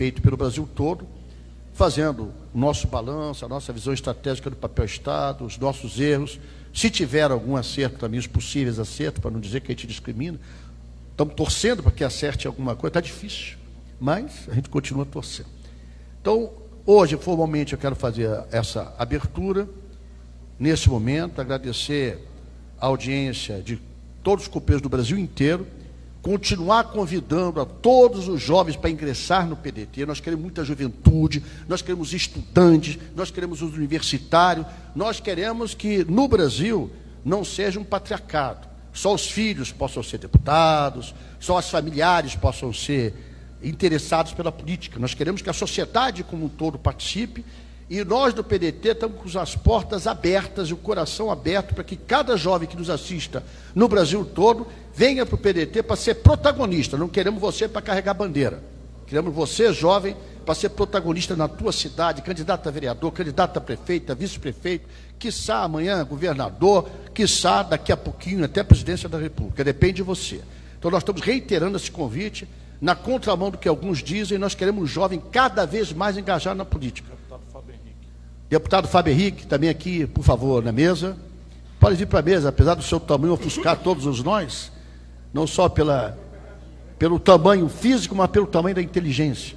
feito pelo Brasil todo, fazendo o nosso balanço, a nossa visão estratégica do papel Estado, os nossos erros. Se tiver algum acerto também, os possíveis acertos, para não dizer que a gente discrimina, estamos torcendo para que acerte alguma coisa. Está difícil, mas a gente continua torcendo. Então, hoje, formalmente, eu quero fazer essa abertura, nesse momento, agradecer a audiência de todos os copeiros do Brasil inteiro, continuar convidando a todos os jovens para ingressar no PDT. Nós queremos muita juventude, nós queremos estudantes, nós queremos os universitários, nós queremos que no Brasil não seja um patriarcado. Só os filhos possam ser deputados, só os familiares possam ser interessados pela política. Nós queremos que a sociedade como um todo participe e nós do PDT estamos com as portas abertas e o coração aberto para que cada jovem que nos assista no Brasil todo venha para o PDT para ser protagonista. Não queremos você para carregar bandeira. Queremos você, jovem, para ser protagonista na tua cidade, candidato a vereador, candidato a prefeito, a vice-prefeito, quiçá amanhã governador, quiçá daqui a pouquinho até presidência da República. Depende de você. Então nós estamos reiterando esse convite. Na contramão do que alguns dizem, nós queremos um jovem cada vez mais engajado na política. Deputado Fábio Henrique, também aqui, por favor, na mesa. Pode vir para a mesa, apesar do seu tamanho ofuscar todos os nós, não só pela, pelo tamanho físico, mas pelo tamanho da inteligência.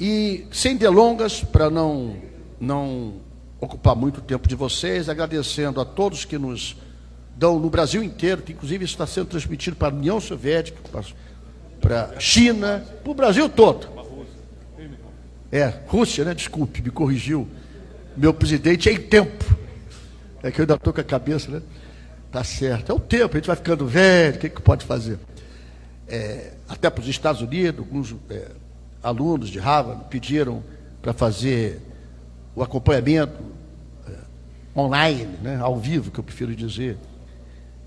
E, sem delongas, para não, não ocupar muito tempo de vocês, agradecendo a todos que nos dão no Brasil inteiro, que inclusive está sendo transmitido para a União Soviética, para a China, para o Brasil todo. É, Rússia, né? Desculpe, me corrigiu meu presidente em tempo. É que eu ainda estou com a cabeça, né? Tá certo. É o tempo, a gente vai ficando velho, o que, que pode fazer? É, até para os Estados Unidos, alguns é, alunos de Harvard pediram para fazer o acompanhamento é, online, né, ao vivo, que eu prefiro dizer.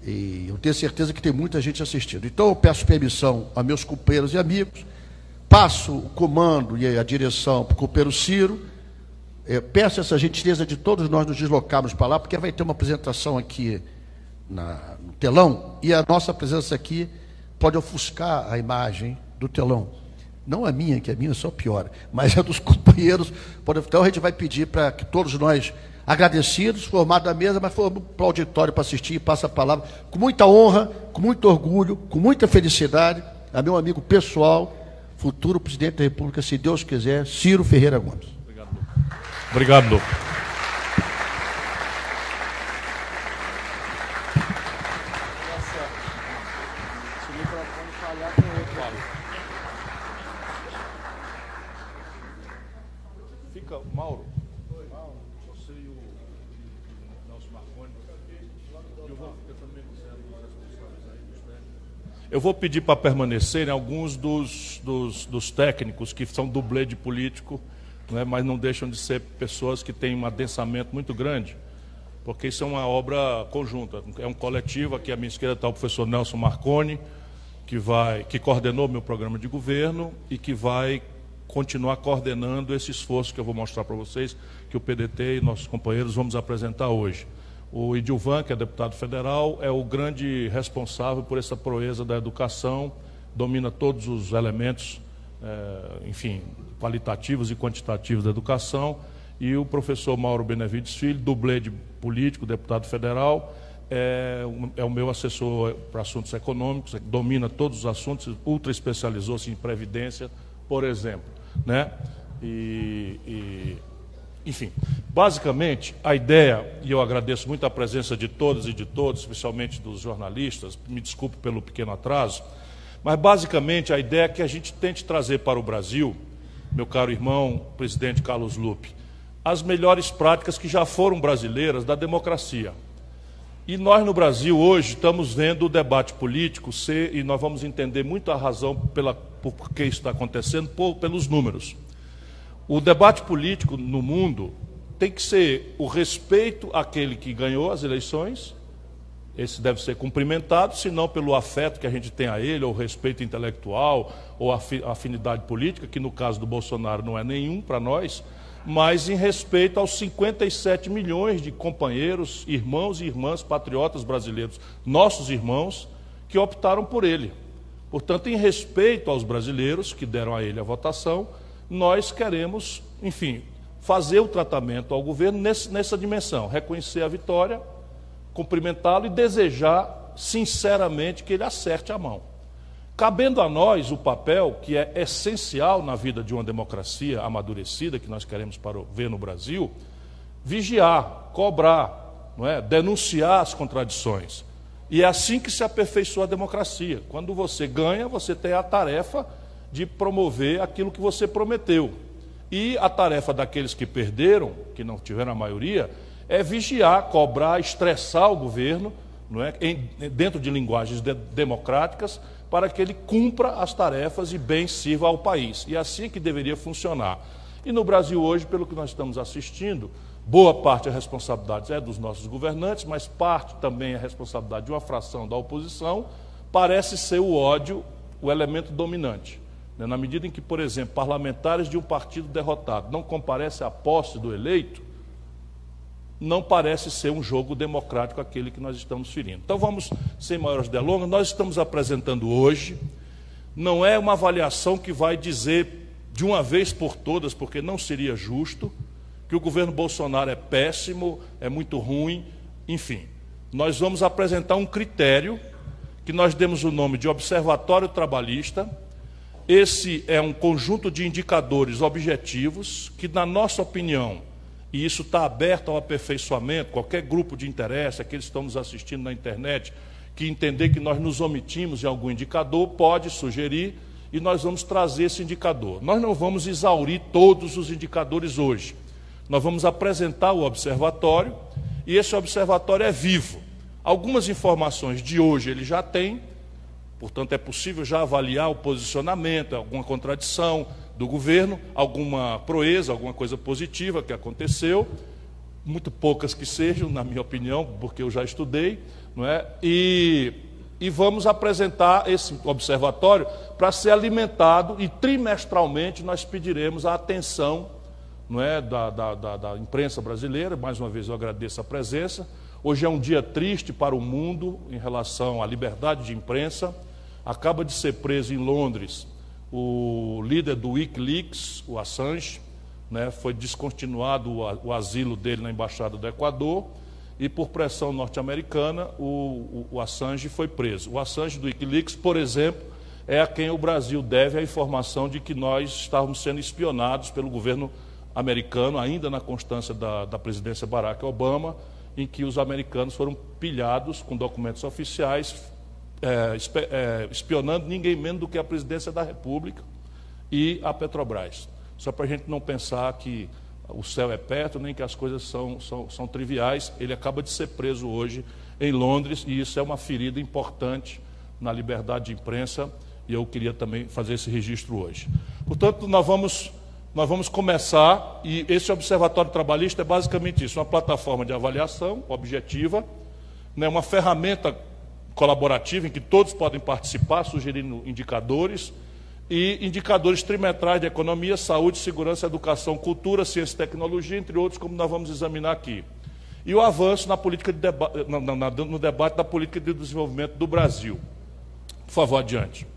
E eu tenho certeza que tem muita gente assistindo. Então eu peço permissão a meus companheiros e amigos, passo o comando e a direção para o companheiro Ciro eu peço essa gentileza de todos nós nos deslocarmos para lá, porque vai ter uma apresentação aqui na, no telão, e a nossa presença aqui pode ofuscar a imagem do telão. Não a minha, que a minha só piora, mas a dos companheiros. Então a gente vai pedir para que todos nós, agradecidos, formados da mesa, mas formos para o auditório para assistir e passa a palavra com muita honra, com muito orgulho, com muita felicidade, a meu amigo pessoal, futuro presidente da República, se Deus quiser, Ciro Ferreira Gomes. Obrigado. Fica, Mauro. Eu vou, Eu vou pedir para permanecerem alguns dos, dos, dos técnicos que são dublê de político né, mas não deixam de ser pessoas que têm um adensamento muito grande, porque isso é uma obra conjunta, é um coletivo. Aqui à minha esquerda está o professor Nelson Marconi, que, vai, que coordenou meu programa de governo e que vai continuar coordenando esse esforço que eu vou mostrar para vocês, que o PDT e nossos companheiros vamos apresentar hoje. O Idilvan, que é deputado federal, é o grande responsável por essa proeza da educação, domina todos os elementos é, enfim, qualitativos e quantitativos da educação, e o professor Mauro Benevides Filho, dublê de político, deputado federal, é, é o meu assessor para assuntos econômicos, domina todos os assuntos, ultra especializou-se em previdência, por exemplo. Né? E, e, enfim, basicamente, a ideia, e eu agradeço muito a presença de todas e de todos, especialmente dos jornalistas, me desculpe pelo pequeno atraso, mas basicamente a ideia é que a gente tente trazer para o Brasil, meu caro irmão, presidente Carlos Lupe, as melhores práticas que já foram brasileiras da democracia. E nós no Brasil hoje estamos vendo o debate político ser, e nós vamos entender muito a razão pela, por que isso está acontecendo, por, pelos números. O debate político no mundo tem que ser o respeito àquele que ganhou as eleições esse deve ser cumprimentado, se não pelo afeto que a gente tem a ele, ou respeito intelectual, ou afinidade política, que no caso do Bolsonaro não é nenhum para nós, mas em respeito aos 57 milhões de companheiros, irmãos e irmãs patriotas brasileiros, nossos irmãos, que optaram por ele. Portanto, em respeito aos brasileiros que deram a ele a votação, nós queremos, enfim, fazer o tratamento ao governo nesse, nessa dimensão, reconhecer a vitória, cumprimentá-lo e desejar sinceramente que ele acerte a mão. Cabendo a nós o papel que é essencial na vida de uma democracia amadurecida que nós queremos ver no Brasil, vigiar, cobrar, não é? denunciar as contradições. E é assim que se aperfeiçoa a democracia. Quando você ganha, você tem a tarefa de promover aquilo que você prometeu. E a tarefa daqueles que perderam, que não tiveram a maioria, é vigiar, cobrar, estressar o governo, não é? Em, dentro de linguagens de, democráticas, para que ele cumpra as tarefas e bem sirva ao país. E é assim que deveria funcionar. E no Brasil hoje, pelo que nós estamos assistindo, boa parte da responsabilidade é dos nossos governantes, mas parte também é responsabilidade de uma fração da oposição, parece ser o ódio o elemento dominante. Né? Na medida em que, por exemplo, parlamentares de um partido derrotado não comparecem à posse do eleito, não parece ser um jogo democrático aquele que nós estamos ferindo. Então vamos, sem maiores delongas, nós estamos apresentando hoje, não é uma avaliação que vai dizer de uma vez por todas, porque não seria justo, que o governo Bolsonaro é péssimo, é muito ruim, enfim. Nós vamos apresentar um critério que nós demos o nome de Observatório Trabalhista, esse é um conjunto de indicadores objetivos que, na nossa opinião, e isso está aberto ao aperfeiçoamento, qualquer grupo de interesse, aqueles que estão nos assistindo na internet, que entender que nós nos omitimos em algum indicador, pode sugerir e nós vamos trazer esse indicador. Nós não vamos exaurir todos os indicadores hoje. Nós vamos apresentar o observatório e esse observatório é vivo. Algumas informações de hoje ele já tem, Portanto, é possível já avaliar o posicionamento, alguma contradição do governo, alguma proeza, alguma coisa positiva que aconteceu, muito poucas que sejam, na minha opinião, porque eu já estudei, não é? E, e vamos apresentar esse observatório para ser alimentado e trimestralmente nós pediremos a atenção não é, da, da, da, da imprensa brasileira. Mais uma vez eu agradeço a presença. Hoje é um dia triste para o mundo em relação à liberdade de imprensa. Acaba de ser preso em Londres o líder do Wikileaks, o Assange, né, foi descontinuado o, o, asilo dele na Embaixada do Equador e, por pressão norte-americana, o, o, o Assange foi preso. O Assange do Wikileaks, por exemplo, é a quem o Brasil deve a informação de que nós estávamos sendo espionados pelo governo americano, ainda na constância da, da presidência Barack Obama, em que os americanos foram pilhados com documentos oficiais, é, espionando ninguém menos do que a presidência da República e a Petrobras. Só para a gente não pensar que o céu é perto, nem que as coisas são, são, são triviais. Ele acaba de ser preso hoje em Londres e isso é uma ferida importante na liberdade de imprensa e eu queria também fazer esse registro hoje. Portanto, nós vamos, nós vamos começar, e esse Observatório Trabalhista é basicamente isso, uma plataforma de avaliação objetiva, né, uma ferramenta colaborativa em que todos podem participar, sugerindo indicadores, e indicadores trimestrais de economia, saúde, segurança, educação, cultura, ciência e tecnologia, entre outros, como nós vamos examinar aqui. E o avanço na política de deba na, na, no debate da política de desenvolvimento do Brasil. Por favor, adiante.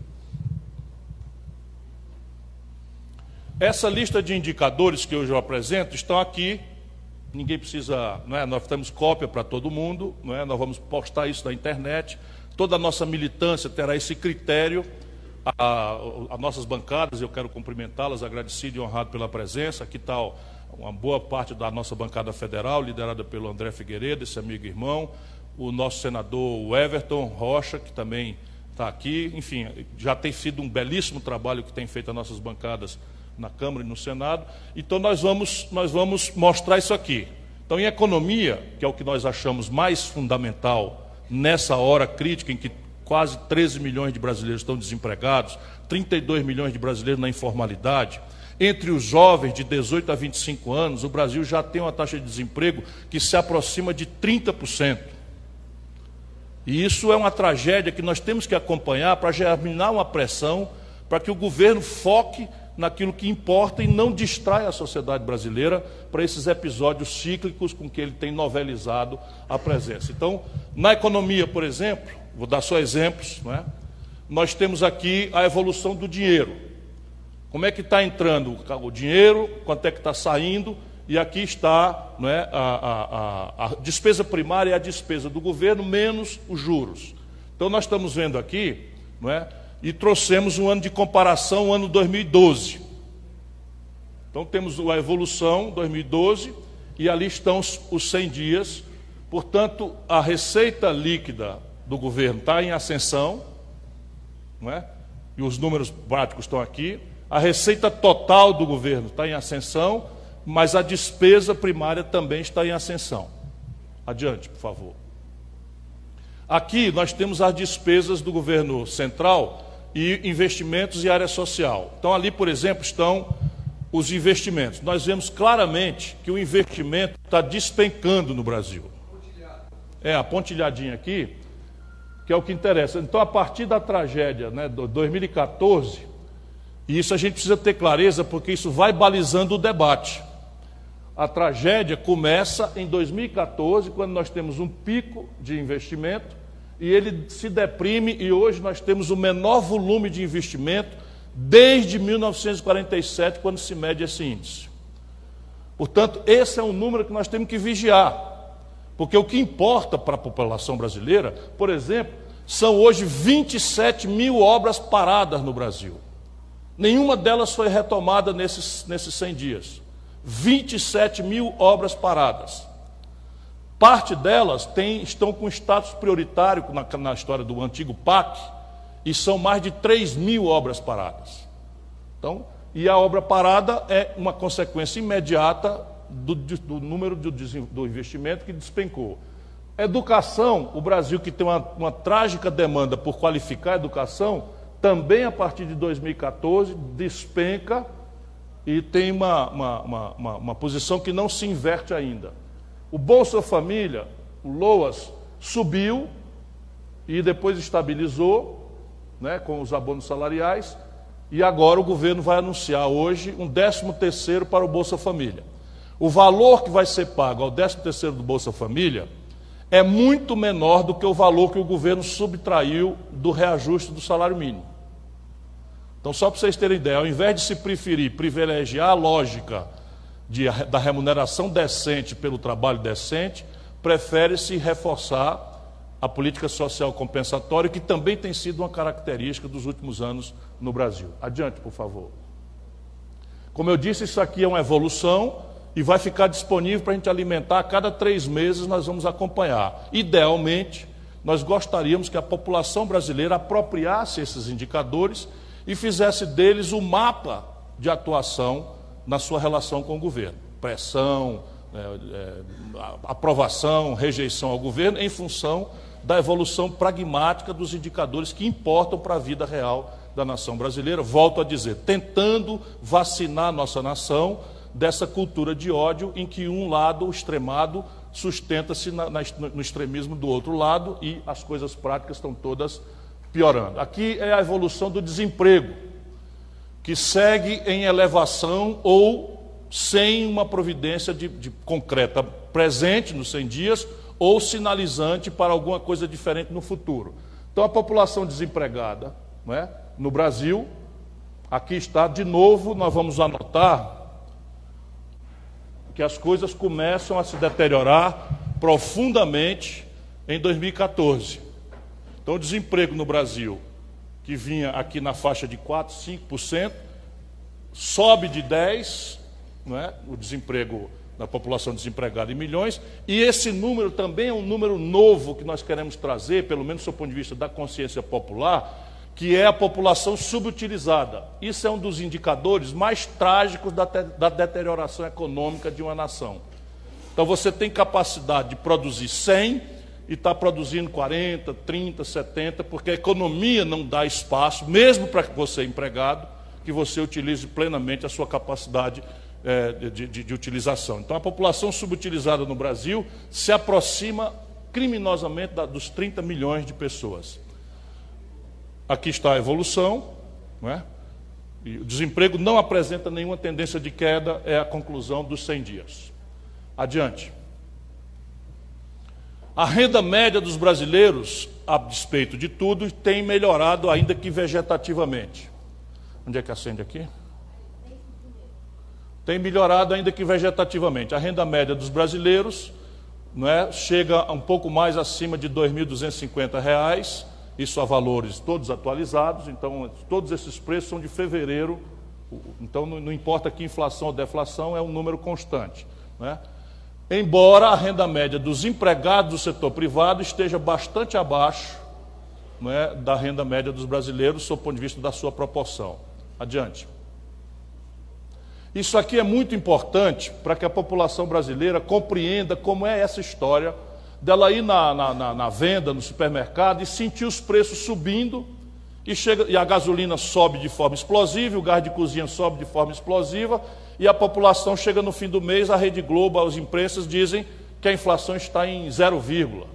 Essa lista de indicadores que hoje eu apresento estão aqui ninguém precisa, não é? nós temos cópia para todo mundo, não é? nós vamos postar isso na internet, toda a nossa militância terá esse critério, as nossas bancadas, eu quero cumprimentá-las, agradecido e honrado pela presença, aqui está uma boa parte da nossa bancada federal, liderada pelo André Figueiredo, esse amigo e irmão, o nosso senador Everton Rocha, que também está aqui, enfim, já tem sido um belíssimo trabalho que tem feito as nossas bancadas na Câmara e no Senado. Então nós vamos, nós vamos mostrar isso aqui. Então, em economia, que é o que nós achamos mais fundamental nessa hora crítica em que quase 13 milhões de brasileiros estão desempregados, 32 milhões de brasileiros na informalidade. Entre os jovens de 18 a 25 anos, o Brasil já tem uma taxa de desemprego que se aproxima de 30%. E isso é uma tragédia que nós temos que acompanhar para germinar uma pressão para que o governo foque naquilo que importa e não distrai a sociedade brasileira para esses episódios cíclicos com que ele tem novelizado a presença. Então, na economia, por exemplo, vou dar só exemplos, não é? nós temos aqui a evolução do dinheiro. Como é que está entrando o dinheiro, quanto é que está saindo, e aqui está não é, a, a, a despesa primária e a despesa do governo, menos os juros. Então nós estamos vendo aqui, não é, e trouxemos um ano de comparação, o ano 2012. Então temos a evolução 2012 e ali estão os, os 100 dias. Portanto, a receita líquida do governo está em ascensão, não é? e os números práticos estão aqui. A receita total do governo está em ascensão, mas a despesa primária também está em ascensão. Adiante, por favor. Aqui nós temos as despesas do governo central e investimentos e área social. Então, ali, por exemplo, estão os investimentos. Nós vemos claramente que o investimento está despencando no Brasil. É, a pontilhadinha aqui, que é o que interessa. Então, a partir da tragédia né, de 2014, e isso a gente precisa ter clareza, porque isso vai balizando o debate. A tragédia começa em 2014, quando nós temos um pico de investimento, e ele se deprime, e hoje nós temos o menor volume de investimento desde 1947, quando se mede esse índice. Portanto, esse é um número que nós temos que vigiar. Porque o que importa para a população brasileira, por exemplo, são hoje 27 mil obras paradas no Brasil. Nenhuma delas foi retomada nesses, nesses 100 dias. 27 mil obras paradas. Parte delas tem, estão com status prioritário na, na história do antigo PAC, e são mais de 3 mil obras paradas. Então, e a obra parada é uma consequência imediata do, do número do, do investimento que despencou. Educação, o Brasil que tem uma, uma trágica demanda por qualificar a educação, também a partir de 2014 despenca e tem uma, uma, uma, uma, posição que não se inverte ainda. O Bolsa Família, o LOAS, subiu e depois estabilizou né, com os abonos salariais, e agora o governo vai anunciar hoje um 13 terceiro para o Bolsa Família. O valor que vai ser pago ao 13 terceiro do Bolsa Família é muito menor do que o valor que o governo subtraiu do reajuste do salário mínimo. Então, só para vocês terem ideia, ao invés de se preferir privilegiar a lógica de, da remuneração decente pelo trabalho decente, prefere-se reforçar a política social compensatória, que também tem sido uma característica dos últimos anos no Brasil. Adiante, por favor. Como eu disse, isso aqui é uma evolução e vai ficar disponível para a gente alimentar. A cada três meses nós vamos acompanhar. Idealmente, nós gostaríamos que a população brasileira apropriasse esses indicadores e fizesse deles o mapa de atuação na sua relação com o governo. Pressão, é, é, aprovação, rejeição ao governo, em função da evolução pragmática dos indicadores que importam para a vida real da nação brasileira. Volto a dizer, tentando vacinar nossa nação dessa cultura de ódio em que um lado, o extremado, sustenta-se no extremismo do outro lado e as coisas práticas estão todas piorando. Aqui é a evolução do desemprego, que segue em elevação ou sem uma providência de, de concreta presente nos 100 dias ou sinalizante para alguma coisa diferente no futuro. Então, a população desempregada não é? no Brasil, aqui está, de novo, nós vamos anotar que as coisas começam a se deteriorar profundamente em 2014. Então, o desemprego no Brasil, que vinha aqui na faixa de 4, 5%, sobe de 10%, não é? o desemprego da população desempregada em milhões, e esse número também é um número novo que nós queremos trazer, pelo menos do ponto de vista da consciência popular, que é a população subutilizada. Isso é um dos indicadores mais trágicos da, da deterioração econômica de uma nação. Então você tem capacidade de produzir 100 e está produzindo 40, 30, 70, porque a economia não dá espaço, mesmo para você empregado, que você utilize plenamente a sua capacidade é, de, de, de utilização. Então a população subutilizada no Brasil se aproxima criminosamente da, dos 30 milhões de pessoas. Aqui está a evolução, não é? E o desemprego não apresenta nenhuma tendência de queda, é a conclusão dos 100 dias. Adiante. A renda média dos brasileiros a despeito de tudo, tem melhorado ainda que vegetativamente. Onde é que acende aqui? Tem melhorado ainda que vegetativamente. A renda média dos brasileiros não é, chega um pouco mais acima de R$ 2.250, isso a valores todos atualizados, então todos esses preços são de fevereiro, então não, não importa que inflação ou deflação, é um número constante. Né? Embora a renda média dos empregados do setor privado esteja bastante abaixo né, da renda média dos brasileiros, sob o ponto de vista da sua proporção. Adiante. Isso aqui é muito importante para que a população brasileira compreenda como é essa história dela ir na, na, na, venda, no supermercado e sentir os preços subindo e, chega, e a gasolina sobe de forma explosiva, o gás de cozinha sobe de forma explosiva e a população chega no fim do mês, a Rede Globo, as imprensas dizem que a inflação está em zero vírgula.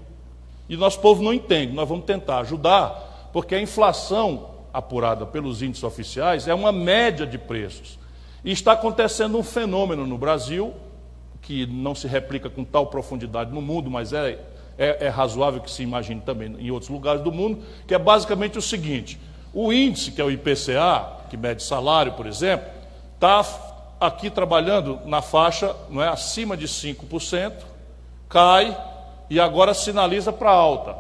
E nosso povo não entende, nós vamos tentar ajudar, porque a inflação apurada pelos índices oficiais é uma média de preços. E está acontecendo um fenômeno no Brasil, que não se replica com tal profundidade no mundo, mas é, é, é razoável que se imagine também em outros lugares do mundo, que é basicamente o seguinte: o índice, que é o IPCA, que mede salário, por exemplo, está aqui trabalhando na faixa não é, acima de 5%, cai e agora sinaliza para alta.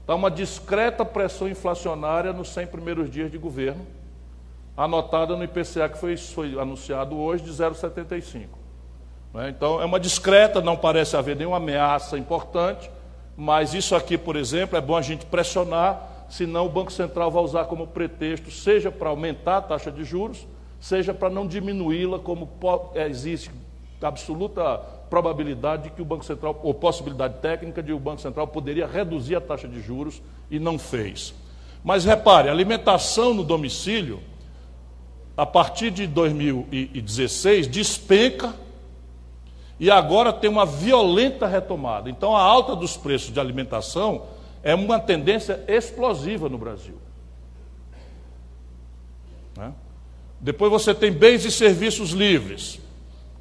Está uma discreta pressão inflacionária nos 100 primeiros dias de governo anotada no IPCA que foi, foi anunciado hoje de 0,75. Né? Então, é uma discreta, não parece haver nenhuma ameaça importante, mas isso aqui, por exemplo, é bom a gente pressionar, senão o Banco Central vai usar como pretexto, seja para aumentar a taxa de juros, seja para não diminuí-la, como é, existe absoluta probabilidade de que o Banco Central, ou possibilidade técnica de o Banco Central poderia reduzir a taxa de juros e não fez. Mas repare, alimentação no domicílio a partir de 2016, despenca e agora tem uma violenta retomada. Então, a alta dos preços de alimentação é uma tendência explosiva no Brasil. Né? Depois você tem bens e serviços livres,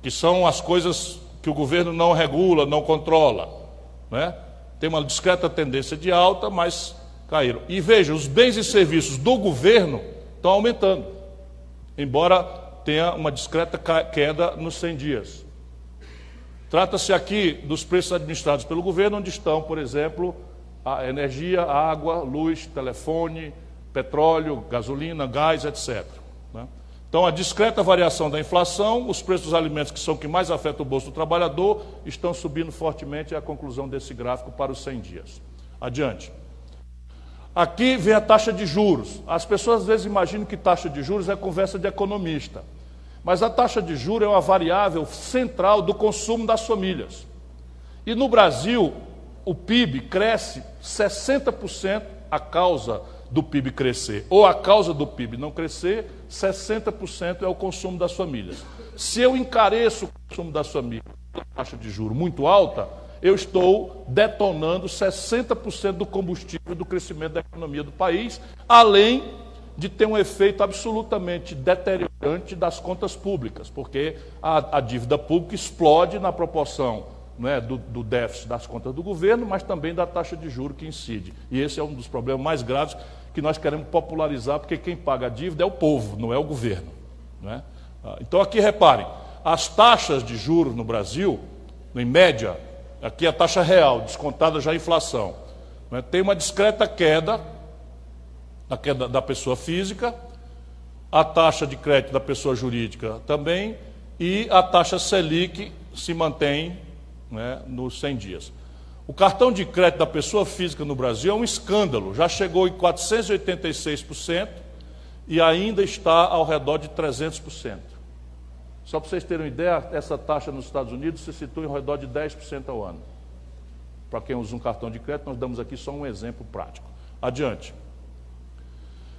que são as coisas que o governo não regula, não controla. Né? Tem uma discreta tendência de alta, mas caíram. E veja, os bens e serviços do governo estão aumentando embora tenha uma discreta queda nos 100 dias. Trata-se aqui dos preços administrados pelo governo, onde estão, por exemplo, a energia, a água, luz, telefone, petróleo, gasolina, gás, etc. Né? Então, a discreta variação da inflação, os preços dos alimentos, que são o que mais afeta o bolso do trabalhador, estão subindo fortemente, é a conclusão desse gráfico para os 100 dias. Adiante. Aqui vem a taxa de juros. As pessoas às vezes imaginam que taxa de juros é conversa de economista. Mas a taxa de juros é uma variável central do consumo das famílias. E no Brasil, o PIB cresce 60% a causa do PIB crescer, ou a causa do PIB não crescer, 60% é o consumo das famílias. Se eu encareço o consumo das famílias, taxa de juro muito alta, eu estou detonando 60% do combustível do crescimento da economia do país, além de ter um efeito absolutamente deteriorante das contas públicas, porque a, a dívida pública explode na proporção é, do, do, déficit das contas do governo, mas também da taxa de juro que incide. E esse é um dos problemas mais graves que nós queremos popularizar, porque quem paga a dívida é o povo, não é o governo. É? Então, aqui reparem, as taxas de juros no Brasil, em média, aqui a taxa real, descontada já a inflação, né? tem uma discreta queda, a queda da pessoa física, a taxa de crédito da pessoa jurídica também, e a taxa Selic se mantém né, nos 100 dias. O cartão de crédito da pessoa física no Brasil é um escândalo, já chegou em 486% e ainda está ao redor de 300%. Só para vocês terem uma ideia, essa taxa nos Estados Unidos se situa em redor de 10% ao ano. Para quem usa um cartão de crédito, nós damos aqui só um exemplo prático. Adiante.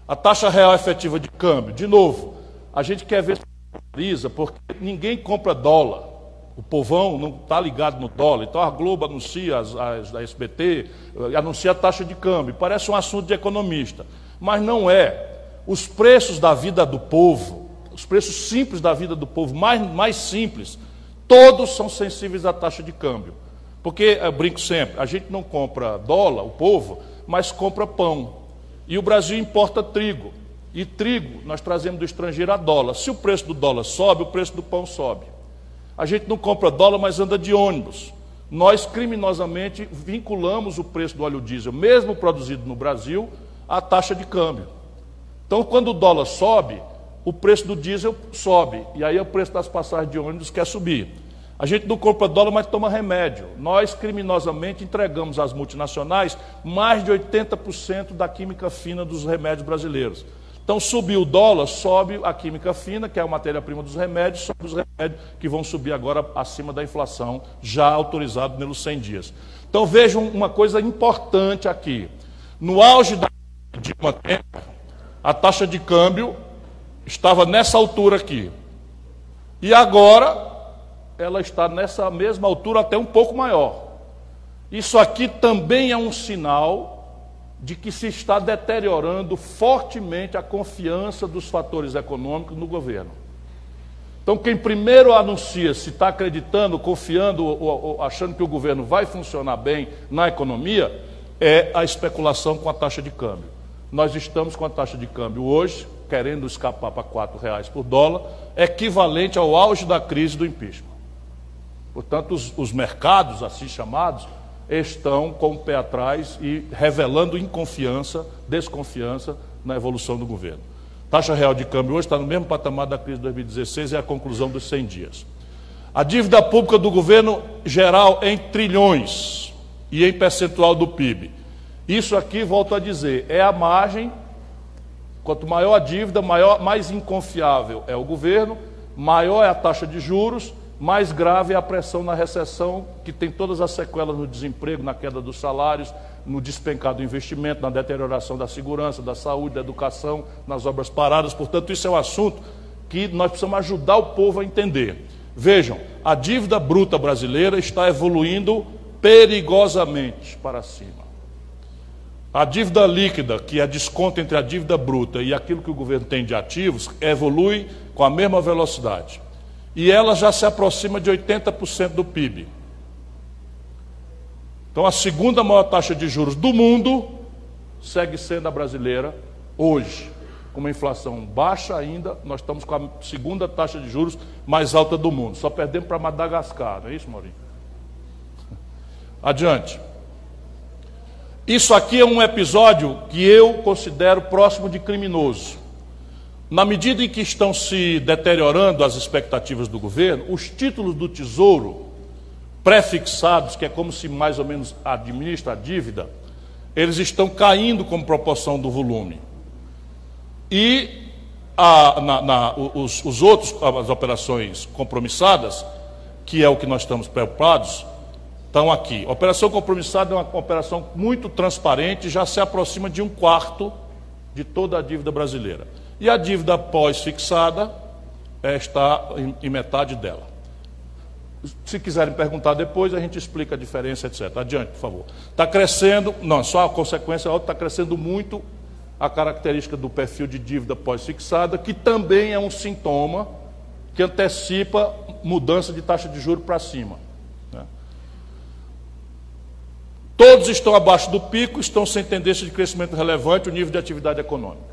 A taxa real efetiva de câmbio, de novo, a gente quer ver se porque ninguém compra dólar. O povão não está ligado no dólar. Então a Globo anuncia, as, as, a SBT, eh, anuncia a taxa de câmbio. Parece um assunto de economista. Mas não é. Os preços da vida do povo os preços simples da vida do povo, mais, mais simples, todos são sensíveis à taxa de câmbio. Porque, eu brinco sempre, a gente não compra dólar, o povo, mas compra pão. E o Brasil importa trigo. E trigo nós trazemos do estrangeiro a dólar. Se o preço do dólar sobe, o preço do pão sobe. A gente não compra dólar, mas anda de ônibus. Nós criminosamente vinculamos o preço do óleo diesel, mesmo produzido no Brasil, à taxa de câmbio. Então, quando o dólar sobe, o preço do diesel sobe. E aí o preço das passagens de ônibus quer subir. A gente não compra dólar, mas toma remédio. Nós, criminosamente, entregamos às multinacionais mais de 80% da química fina dos remédios brasileiros. Então, subiu o dólar, sobe a química fina, que é a matéria-prima dos remédios, sobe os remédios que vão subir agora acima da inflação, já autorizado pelos 100 dias. Então, vejam uma coisa importante aqui. No auge da a taxa de câmbio estava nessa altura aqui. E agora ela está nessa mesma altura, até um pouco maior. Isso aqui também é um sinal de que se está deteriorando fortemente a confiança dos fatores econômicos no governo. Então, quem primeiro anuncia se está acreditando, confiando, ou, ou, achando que o governo vai funcionar bem na economia, é a especulação com a taxa de câmbio. Nós estamos com a taxa de câmbio hoje, querendo escapar para R$ reais por dólar, equivalente ao auge da crise do impeachment. Portanto, os, os mercados, assim chamados, estão com o pé atrás e revelando inconfiança, desconfiança na evolução do governo. Taxa real de câmbio hoje está no mesmo patamar da crise de 2016 e é a conclusão dos 100 dias. A dívida pública do governo geral em trilhões e em percentual do PIB. Isso aqui, volto a dizer, é a margem. Quanto maior a dívida, maior, mais inconfiável é o governo, maior é a taxa de juros mais grave é a pressão na recessão, que tem todas as sequelas no desemprego, na queda dos salários, no despencar do investimento, na deterioração da segurança, da saúde, da educação, nas obras paradas. Portanto, isso é um assunto que nós precisamos ajudar o povo a entender. Vejam, a dívida bruta brasileira está evoluindo perigosamente para cima. A dívida líquida, que é desconto entre a dívida bruta e aquilo que o governo tem de ativos, evolui com a mesma velocidade e ela já se aproxima de 80% do PIB. Então, a segunda maior taxa de juros do mundo segue sendo a brasileira hoje. Com uma inflação baixa ainda, nós estamos com a segunda taxa de juros mais alta do mundo. Só perdemos para Madagascar, não é isso, Maurinho? Adiante. Isso aqui é um episódio que eu considero próximo de criminoso. Na medida em que estão se deteriorando as expectativas do governo, os títulos do Tesouro prefixados, que é como se mais ou menos administra a dívida, eles estão caindo como proporção do volume. E a, na, na, os, os outros, as operações compromissadas, que é o que nós estamos preocupados, estão aqui. A operação compromissada é uma operação muito transparente, já se aproxima de um quarto de toda a dívida brasileira. E a dívida pós-fixada é, está em, em metade dela. Se quiserem perguntar depois, a gente explica a diferença, etc. Adiante, por favor. Está crescendo, não, só a consequência é está crescendo muito a característica do perfil de dívida pós-fixada, que também é um sintoma que antecipa mudança de taxa de juros para cima. Né? Todos estão abaixo do pico, estão sem tendência de crescimento relevante, o nível de atividade econômica.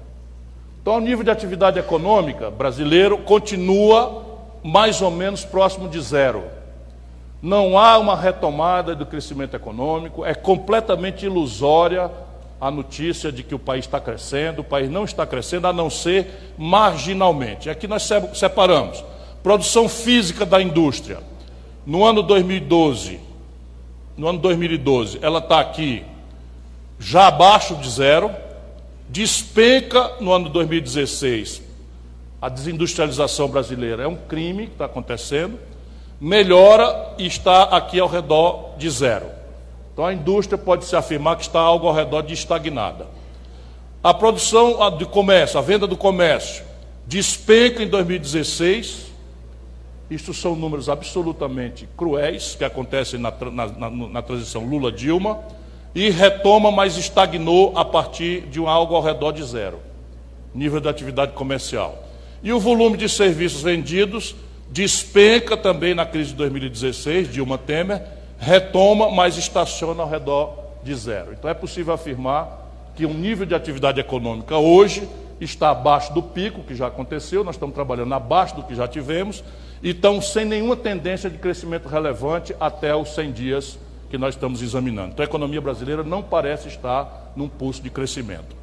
Então, o nível de atividade econômica brasileiro continua mais ou menos próximo de zero. Não há uma retomada do crescimento econômico, é completamente ilusória a notícia de que o país está crescendo, o país não está crescendo, a não ser marginalmente. Aqui nós separamos produção física da indústria. No ano 2012, no ano 2012, ela está aqui já abaixo de zero, despenca no ano 2016. A desindustrialização brasileira é um crime que está acontecendo, melhora e está aqui ao redor de zero. Então a indústria pode se afirmar que está algo ao redor de estagnada. A produção de comércio, a venda do comércio, despenca em 2016. Isso são números absolutamente cruéis que acontecem na, na, na, na transição Lula-Dilma e retoma, mas estagnou a partir de um algo ao redor de zero, nível de atividade comercial. E o volume de serviços vendidos despenca também na crise de 2016, Dilma Temer, retoma, mas estaciona ao redor de zero. Então é possível afirmar que o nível de atividade econômica hoje está abaixo do pico, que já aconteceu, nós estamos trabalhando abaixo do que já tivemos, e estão sem nenhuma tendência de crescimento relevante até os 100 dias que nós estamos examinando. Então a economia brasileira não parece estar num pulso de crescimento.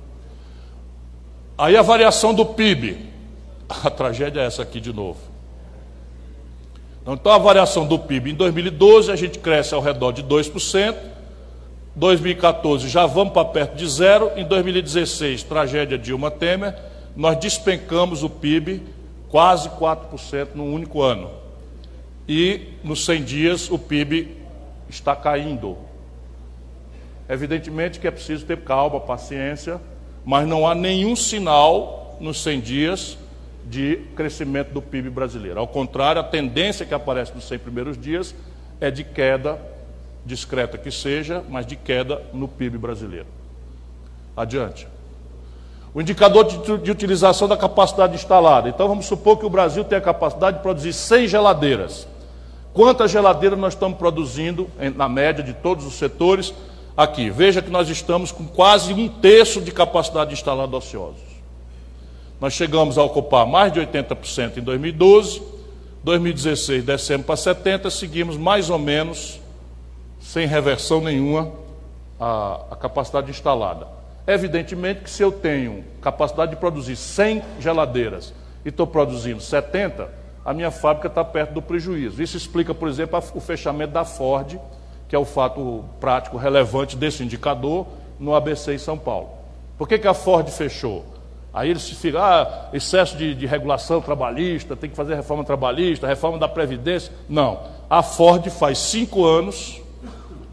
Aí a variação do PIB. A tragédia é essa aqui de novo. Então a variação do PIB em 2012 a gente cresce ao redor de 2%. 2014 já vamos para perto de zero. Em 2016, tragédia Dilma Temer, nós despencamos o PIB quase 4% num único ano. E nos 100 dias o PIB está caindo. Evidentemente que é preciso ter calma, paciência, mas não há nenhum sinal nos 100 dias de crescimento do PIB brasileiro. Ao contrário, a tendência que aparece nos 100 primeiros dias é de queda discreta que seja, mas de queda no PIB brasileiro. Adiante. O indicador de, de, utilização da capacidade instalada. Então, vamos supor que o Brasil tem a capacidade de produzir 100 geladeiras. Quantas geladeiras nós estamos produzindo, na média de todos os setores, aqui? Veja que nós estamos com quase um terço de capacidade instalada ociosos. Nós chegamos a ocupar mais de 80% em 2012, 2016 descemos para 70%, seguimos mais ou menos sem reversão nenhuma, a, a capacidade instalada. Evidentemente que se eu tenho capacidade de produzir 100 geladeiras e estou produzindo 70, a minha fábrica está perto do prejuízo. Isso explica, por exemplo, o fechamento da Ford, que é o fato prático relevante desse indicador no ABC em São Paulo. Por que, que a Ford fechou? Aí eles ficam, ah, excesso de, de regulação trabalhista, tem que fazer reforma trabalhista, reforma da Previdência. Não. A Ford faz cinco anos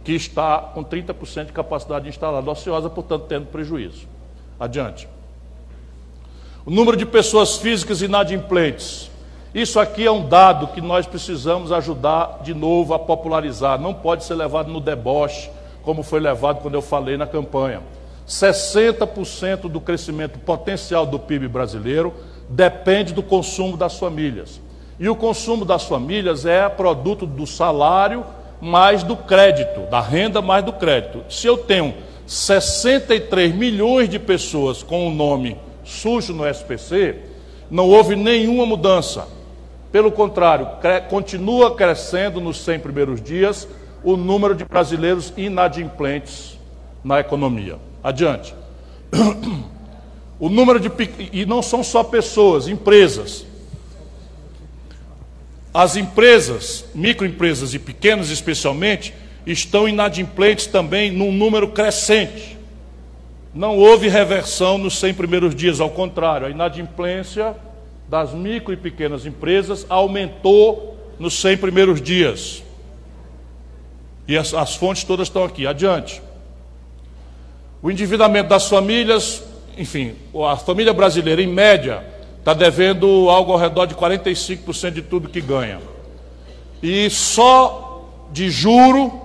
que está com 30% de capacidade instalada ociosa, portanto, tendo prejuízo. Adiante. O número de pessoas físicas inadimplentes. Isso aqui é um dado que nós precisamos ajudar de novo a popularizar. Não pode ser levado no deboche, como foi levado quando eu falei na campanha. 60% do crescimento potencial do PIB brasileiro depende do consumo das famílias. E o consumo das famílias é produto do salário mais do crédito, da renda mais do crédito. Se eu tenho 63 milhões de pessoas com o nome sujo no SPC, não houve nenhuma mudança. Pelo contrário, continua crescendo nos 100 primeiros dias o número de brasileiros inadimplentes na economia. Adiante. O número de. E não são só pessoas, empresas. As empresas, microempresas e pequenas especialmente, estão inadimplentes também num número crescente. Não houve reversão nos 100 primeiros dias, ao contrário, a inadimplência das micro e pequenas empresas aumentou nos 100 primeiros dias. E as, as fontes todas estão aqui. Adiante. O endividamento das famílias, enfim, a família brasileira, em média, está devendo algo ao redor de 45% de tudo que ganha. E só de juro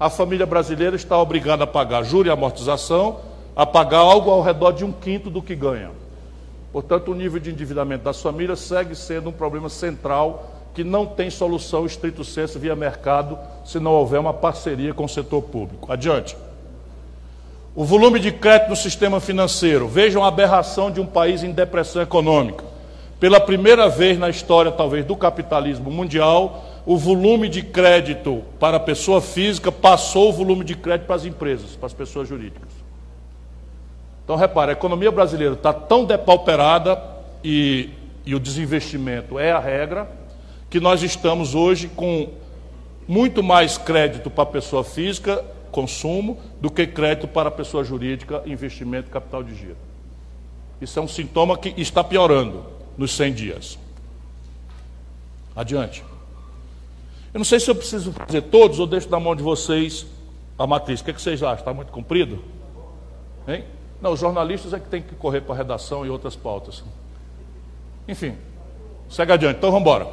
a família brasileira está obrigada a pagar juro e amortização, a pagar algo ao redor de um quinto do que ganha. Portanto, o nível de endividamento das famílias segue sendo um problema central que não tem solução estrito senso via mercado se não houver uma parceria com o setor público. Adiante. O volume de crédito no sistema financeiro. Vejam a aberração de um país em depressão econômica. Pela primeira vez na história, talvez, do capitalismo mundial, o volume de crédito para a pessoa física passou o volume de crédito para as empresas, para as pessoas jurídicas. Então, repare, a economia brasileira está tão depauperada e, e o desinvestimento é a regra, que nós estamos hoje com muito mais crédito para a pessoa física consumo do que crédito para a pessoa jurídica, investimento, capital de giro. Isso é um sintoma que está piorando nos 100 dias. Adiante. Eu não sei se eu preciso fazer todos ou deixo na mão de vocês a matriz. O que, é que vocês acham? Está muito comprido? Hein? Não, os jornalistas é que tem que correr para a redação e outras pautas. Enfim, segue adiante. Então vamos embora.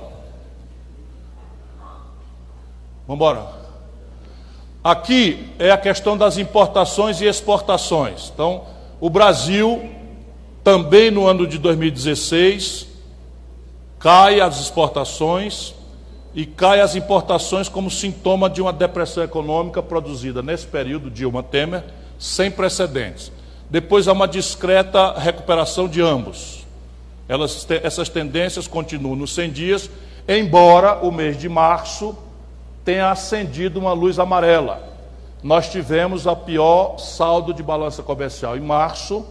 Vamos embora. Aqui é a questão das importações e exportações. Então, o Brasil, também no ano de 2016, cai as exportações e cai as importações como sintoma de uma depressão econômica produzida nesse período Dilma Temer, sem precedentes. Depois há uma discreta recuperação de ambos. Elas, essas tendências continuam nos 100 dias, embora o mês de março tenha acendido uma luz amarela. Nós tivemos a pior saldo de balança comercial em março,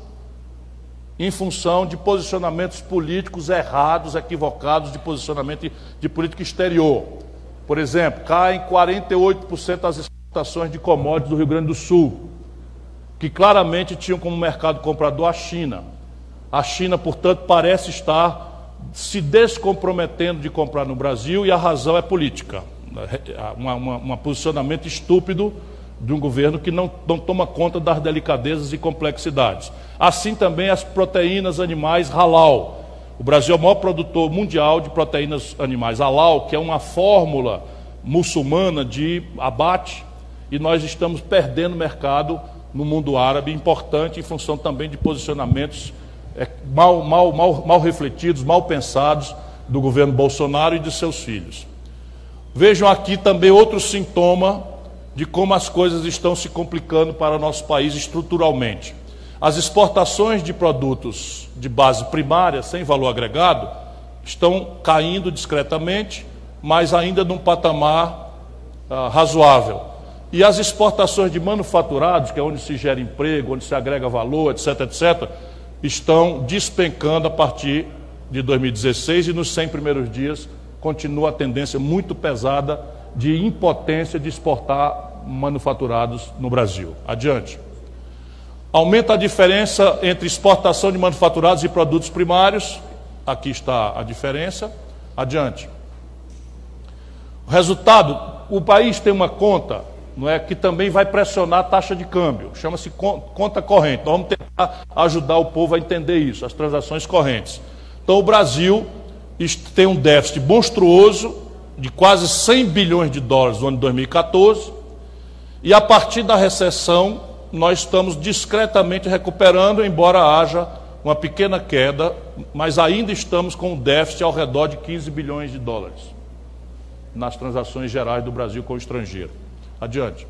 em função de posicionamentos políticos errados, equivocados de posicionamento de política exterior. Por exemplo, caem 48% as exportações de commodities do Rio Grande do Sul, que claramente tinham como mercado comprador a China. A China, portanto, parece estar se descomprometendo de comprar no Brasil e a razão é política. Um posicionamento estúpido de um governo que não, não toma conta das delicadezas e complexidades. Assim também as proteínas animais halal. O Brasil é o maior produtor mundial de proteínas animais halal, que é uma fórmula muçulmana de abate, e nós estamos perdendo mercado no mundo árabe, importante em função também de posicionamentos é, mal, mal, mal, mal refletidos, mal pensados do governo Bolsonaro e de seus filhos. Vejam aqui também outro sintoma de como as coisas estão se complicando para nosso país estruturalmente. As exportações de produtos de base primária, sem valor agregado, estão caindo discretamente, mas ainda num patamar ah, razoável. E as exportações de manufaturados, que é onde se gera emprego, onde se agrega valor, etc., etc., estão despencando a partir de 2016 e nos 100 primeiros dias continua a tendência muito pesada de impotência de exportar manufaturados no Brasil. Adiante. Aumenta a diferença entre exportação de manufaturados e produtos primários. Aqui está a diferença. Adiante. Resultado: o país tem uma conta não é, que também vai pressionar a taxa de câmbio. Chama-se conta corrente. Nós vamos tentar ajudar o povo a entender isso, as transações correntes. Então, o Brasil tem um déficit monstruoso de quase 100 bilhões de dólares no ano de 2014, e a partir da recessão nós estamos discretamente recuperando, embora haja uma pequena queda, mas ainda estamos com um déficit ao redor de 15 bilhões de dólares nas transações gerais do Brasil com o estrangeiro. Adiante.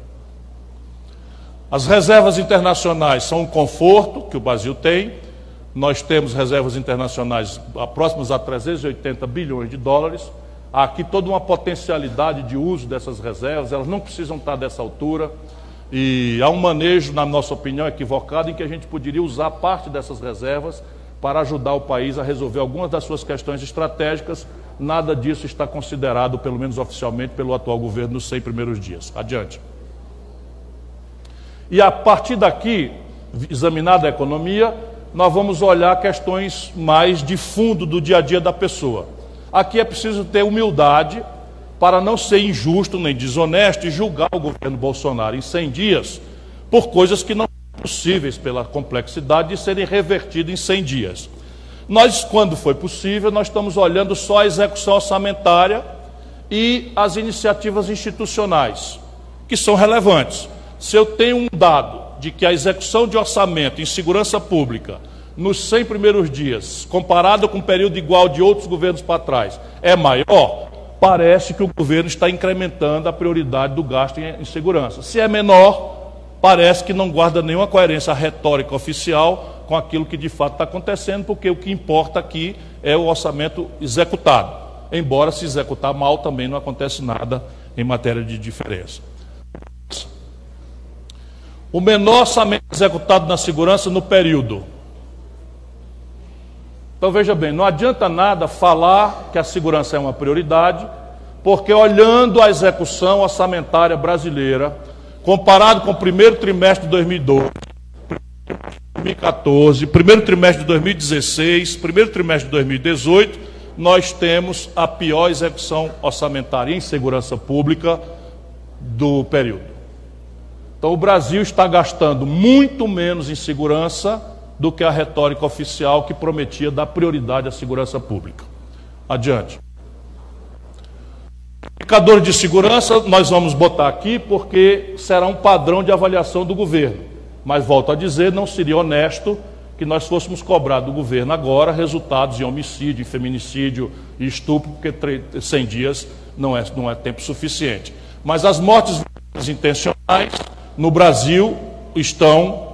As reservas internacionais são um conforto que o Brasil tem. Nós temos reservas internacionais próximas a 380 bilhões de dólares. Há aqui toda uma potencialidade de uso dessas reservas, elas não precisam estar dessa altura. E há um manejo, na nossa opinião, equivocado, em que a gente poderia usar parte dessas reservas para ajudar o país a resolver algumas das suas questões estratégicas. Nada disso está considerado, pelo menos oficialmente, pelo atual governo nos 100 primeiros dias. Adiante. E a partir daqui, examinada a economia, nós vamos olhar questões mais de fundo do dia a dia da pessoa. Aqui é preciso ter humildade para não ser injusto nem desonesto e julgar o governo Bolsonaro em 100 dias por coisas que não são possíveis pela complexidade de serem revertidas em 100 dias. Nós, quando foi possível, nós estamos olhando só a execução orçamentária e as iniciativas institucionais, que são relevantes. Se eu tenho um dado de que a execução de orçamento em segurança pública nos 100 primeiros dias, comparado com o período igual de outros governos para trás, é maior, parece que o governo está incrementando a prioridade do gasto em, em segurança. Se é menor, parece que não guarda nenhuma coerência retórica oficial com aquilo que de fato está acontecendo, porque o que importa aqui é o orçamento executado. Embora se executar mal, também não acontece nada em matéria de diferença. O menor orçamento executado na segurança no período então veja bem, não adianta nada falar que a segurança é uma prioridade, porque olhando a execução orçamentária brasileira, comparado com o primeiro trimestre de 2012, 2014, primeiro trimestre de 2016, primeiro trimestre de 2018, nós temos a pior execução orçamentária em segurança pública do período. Então o Brasil está gastando muito menos em segurança do que a retórica oficial que prometia dar prioridade à segurança pública. Adiante. Indicador de segurança nós vamos botar aqui porque será um padrão de avaliação do governo. Mas volto a dizer, não seria honesto que nós fôssemos cobrar do governo agora resultados em homicídio, em feminicídio e estupro, porque 100 dias não é, não é tempo suficiente. Mas as mortes intencionais no Brasil estão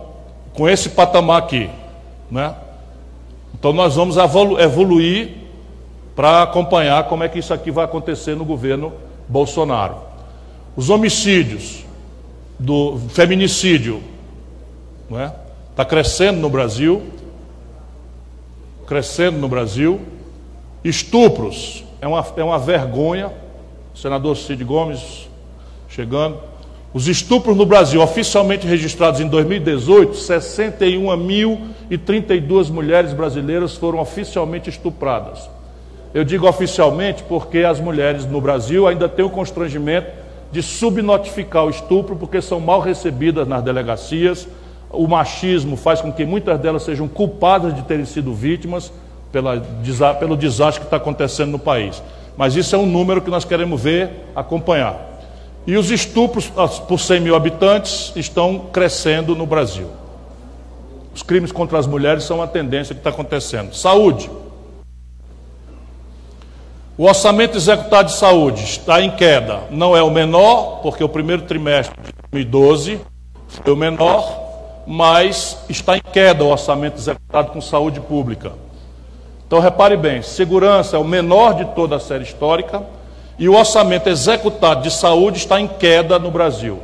com esse patamar aqui. Né? Então nós vamos evoluir para acompanhar como é que isso aqui vai acontecer no governo Bolsonaro. Os homicídios, do feminicídio, não é? Está crescendo no Brasil, crescendo no Brasil. Estupros é uma, é uma vergonha. O senador Cid Gomes chegando. Os estupros no Brasil, oficialmente registrados em 2018, 61.032 mulheres brasileiras foram oficialmente estupradas. Eu digo oficialmente porque as mulheres no Brasil ainda têm o constrangimento de subnotificar o estupro, porque são mal recebidas nas delegacias, o machismo faz com que muitas delas sejam culpadas de terem sido vítimas pela, pelo desastre que está acontecendo no país. Mas isso é um número que nós queremos ver, acompanhar. E os estupros por 100 mil habitantes estão crescendo no Brasil. Os crimes contra as mulheres são uma tendência que está acontecendo. Saúde. O orçamento executado de saúde está em queda. Não é o menor, porque o primeiro trimestre de 2012 foi o menor, mas está em queda o orçamento executado com saúde pública. Então repare bem, segurança é o menor de toda a série histórica e o orçamento executado de saúde está em queda no Brasil.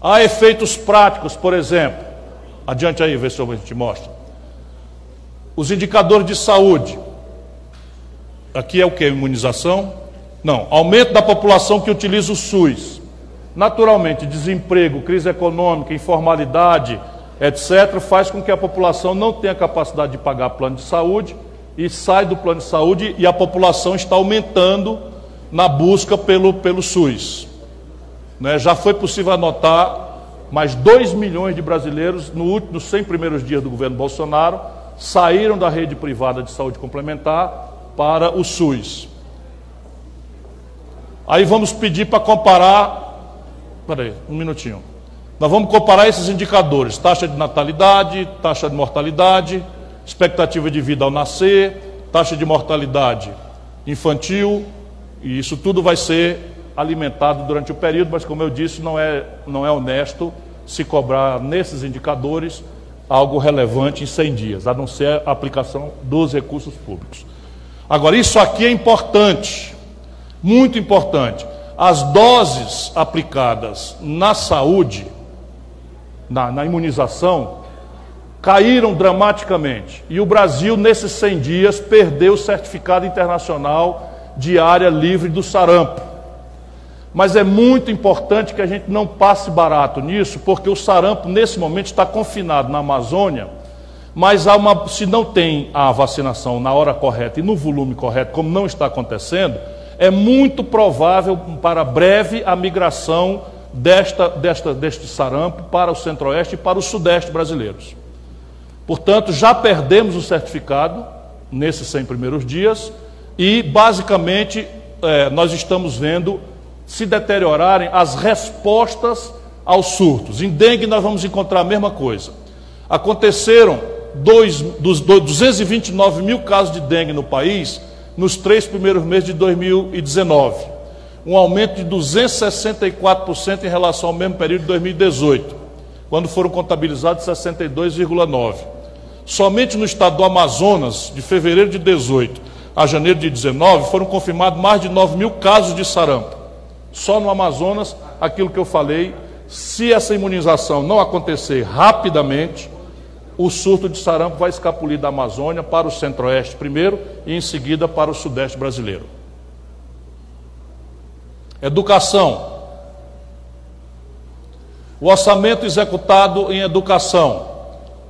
Há efeitos práticos, por exemplo, adiante aí, vê se eu te mostro. Os indicadores de saúde. Aqui é o que? Imunização? Não, aumento da população que utiliza o SUS. Naturalmente, desemprego, crise econômica, informalidade, etc., faz com que a população não tenha capacidade de pagar plano de saúde e sai do plano de saúde e a população está aumentando na busca pelo, pelo SUS. Né? Já foi possível anotar mais 2 milhões de brasileiros no último, nos 100 primeiros dias do governo Bolsonaro saíram da rede privada de saúde complementar para o SUS. Aí vamos pedir para comparar Espera aí, um minutinho. Nós vamos comparar esses indicadores: taxa de natalidade, taxa de mortalidade, expectativa de vida ao nascer, taxa de mortalidade infantil, e isso tudo vai ser alimentado durante o período, mas como eu disse, não é, não é honesto se cobrar nesses indicadores algo relevante em 100 dias, a não ser a aplicação dos recursos públicos. Agora, isso aqui é importante, muito importante as doses aplicadas na saúde, na, na, imunização, caíram dramaticamente. E o Brasil, nesses 100 dias, perdeu o certificado internacional de área livre do sarampo. Mas é muito importante que a gente não passe barato nisso, porque o sarampo, nesse momento, está confinado na Amazônia. Mas uma, se não tem a vacinação na hora correta e no volume correto, como não está acontecendo, é muito provável para breve a migração desta, desta, deste sarampo para o centro-oeste e para o sudeste brasileiros. Portanto, já perdemos o certificado nesses 100 primeiros dias e, basicamente, é, nós estamos vendo se deteriorarem as respostas aos surtos. Em dengue, nós vamos encontrar a mesma coisa. Aconteceram dois, dos 229 mil casos de dengue no país, nos três primeiros meses de 2019, um aumento de 264% em relação ao mesmo período de 2018, quando foram contabilizados 62,9%. Somente no estado do Amazonas, de fevereiro de 18 a janeiro de 19, foram confirmados mais de 9 mil casos de sarampo. Só no Amazonas, aquilo que eu falei, se essa imunização não acontecer rapidamente, o surto de sarampo vai escapulir da Amazônia para o centro-oeste primeiro e em seguida para o sudeste brasileiro. Educação. O orçamento executado em educação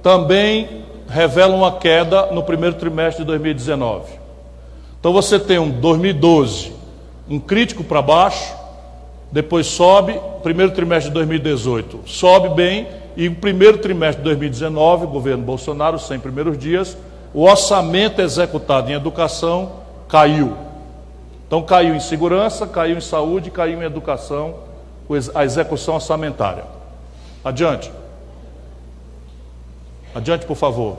também revela uma queda no primeiro trimestre de 2019. Então você tem um 2012, um crítico para baixo, depois sobe, primeiro trimestre de 2018 sobe bem, e no primeiro trimestre de 2019, o governo Bolsonaro, os 100 primeiros dias, o orçamento executado em educação caiu. Então caiu em segurança, caiu em saúde, caiu em educação, a execução orçamentária. Adiante. Adiante, por favor.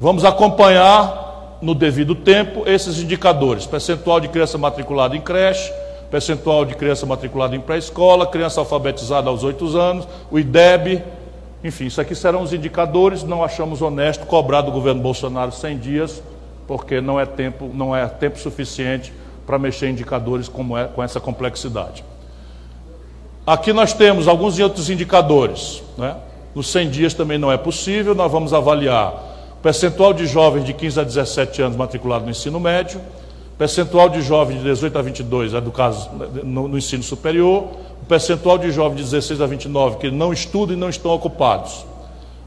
Vamos acompanhar no devido tempo esses indicadores: percentual de criança matriculada em creche, percentual de criança matriculada em pré-escola, criança alfabetizada aos 8 anos, o IDEB, enfim, isso aqui serão os indicadores. Não achamos honesto cobrar do governo Bolsonaro 100 dias, porque não é tempo, não é tempo suficiente para mexer em indicadores como é, com essa complexidade. Aqui nós temos alguns outros indicadores. Né? Nos 100 dias também não é possível, nós vamos avaliar o percentual de jovens de 15 a 17 anos matriculados no ensino médio, percentual de jovens de 18 a 22, é do caso no, no ensino superior, o percentual de jovens de 16 a 29 que não estudam e não estão ocupados.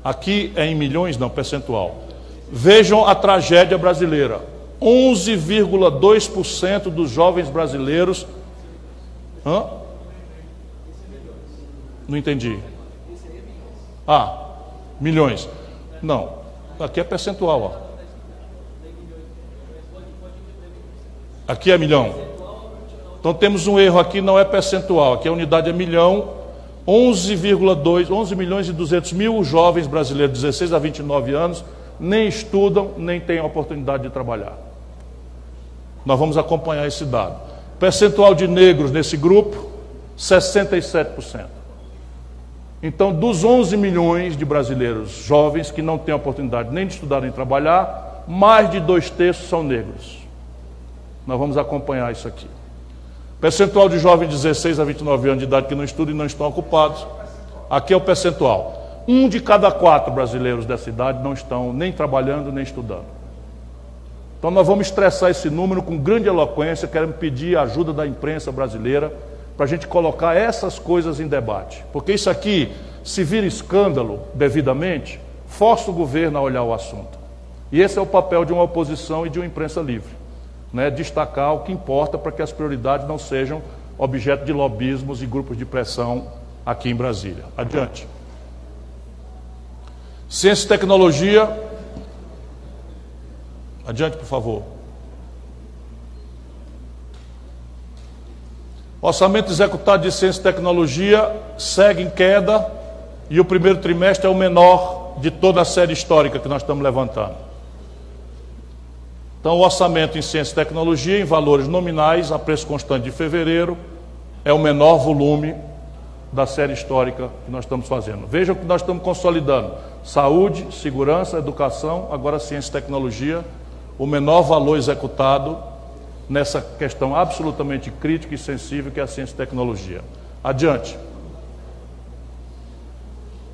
Aqui é em milhões, não, percentual. Vejam a tragédia brasileira. 11,2% dos jovens brasileiros. Hã? Não entendi. Ah, milhões. Não, aqui é percentual. Ó. Aqui é milhão. Então temos um erro aqui, não é percentual, aqui a unidade é milhão, 11,2, 11 milhões e 200 mil jovens brasileiros, 16 a 29 anos, nem estudam, nem têm oportunidade de trabalhar. Nós vamos acompanhar esse dado. Percentual de negros nesse grupo, 67%. Então, dos 11 milhões de brasileiros jovens que não têm oportunidade nem de estudar nem de trabalhar, mais de dois terços são negros. Nós vamos acompanhar isso aqui. Percentual de jovens de 16 a 29 anos de idade que não estudam e não estão ocupados. Aqui é o percentual. Um de cada quatro brasileiros dessa idade não estão nem trabalhando nem estudando. Então nós vamos estressar esse número com grande eloquência, queremos pedir a ajuda da imprensa brasileira para a gente colocar essas coisas em debate. Porque isso aqui, se vira escândalo devidamente, força o governo a olhar o assunto. E esse é o papel de uma oposição e de uma imprensa livre né, destacar o que importa para que as prioridades não sejam objeto de lobismos e grupos de pressão aqui em Brasília. Adiante. Ciência e tecnologia. Adiante, por favor. Orçamento executado de ciência e tecnologia segue em queda e o primeiro trimestre é o menor de toda a série histórica que nós estamos levantando. Então, o orçamento em ciência e tecnologia, em valores nominais, a preço constante de fevereiro, é o menor volume da série histórica que nós estamos fazendo. Vejam que nós estamos consolidando: saúde, segurança, educação, agora ciência e tecnologia, o menor valor executado nessa questão absolutamente crítica e sensível que é a ciência e tecnologia. Adiante.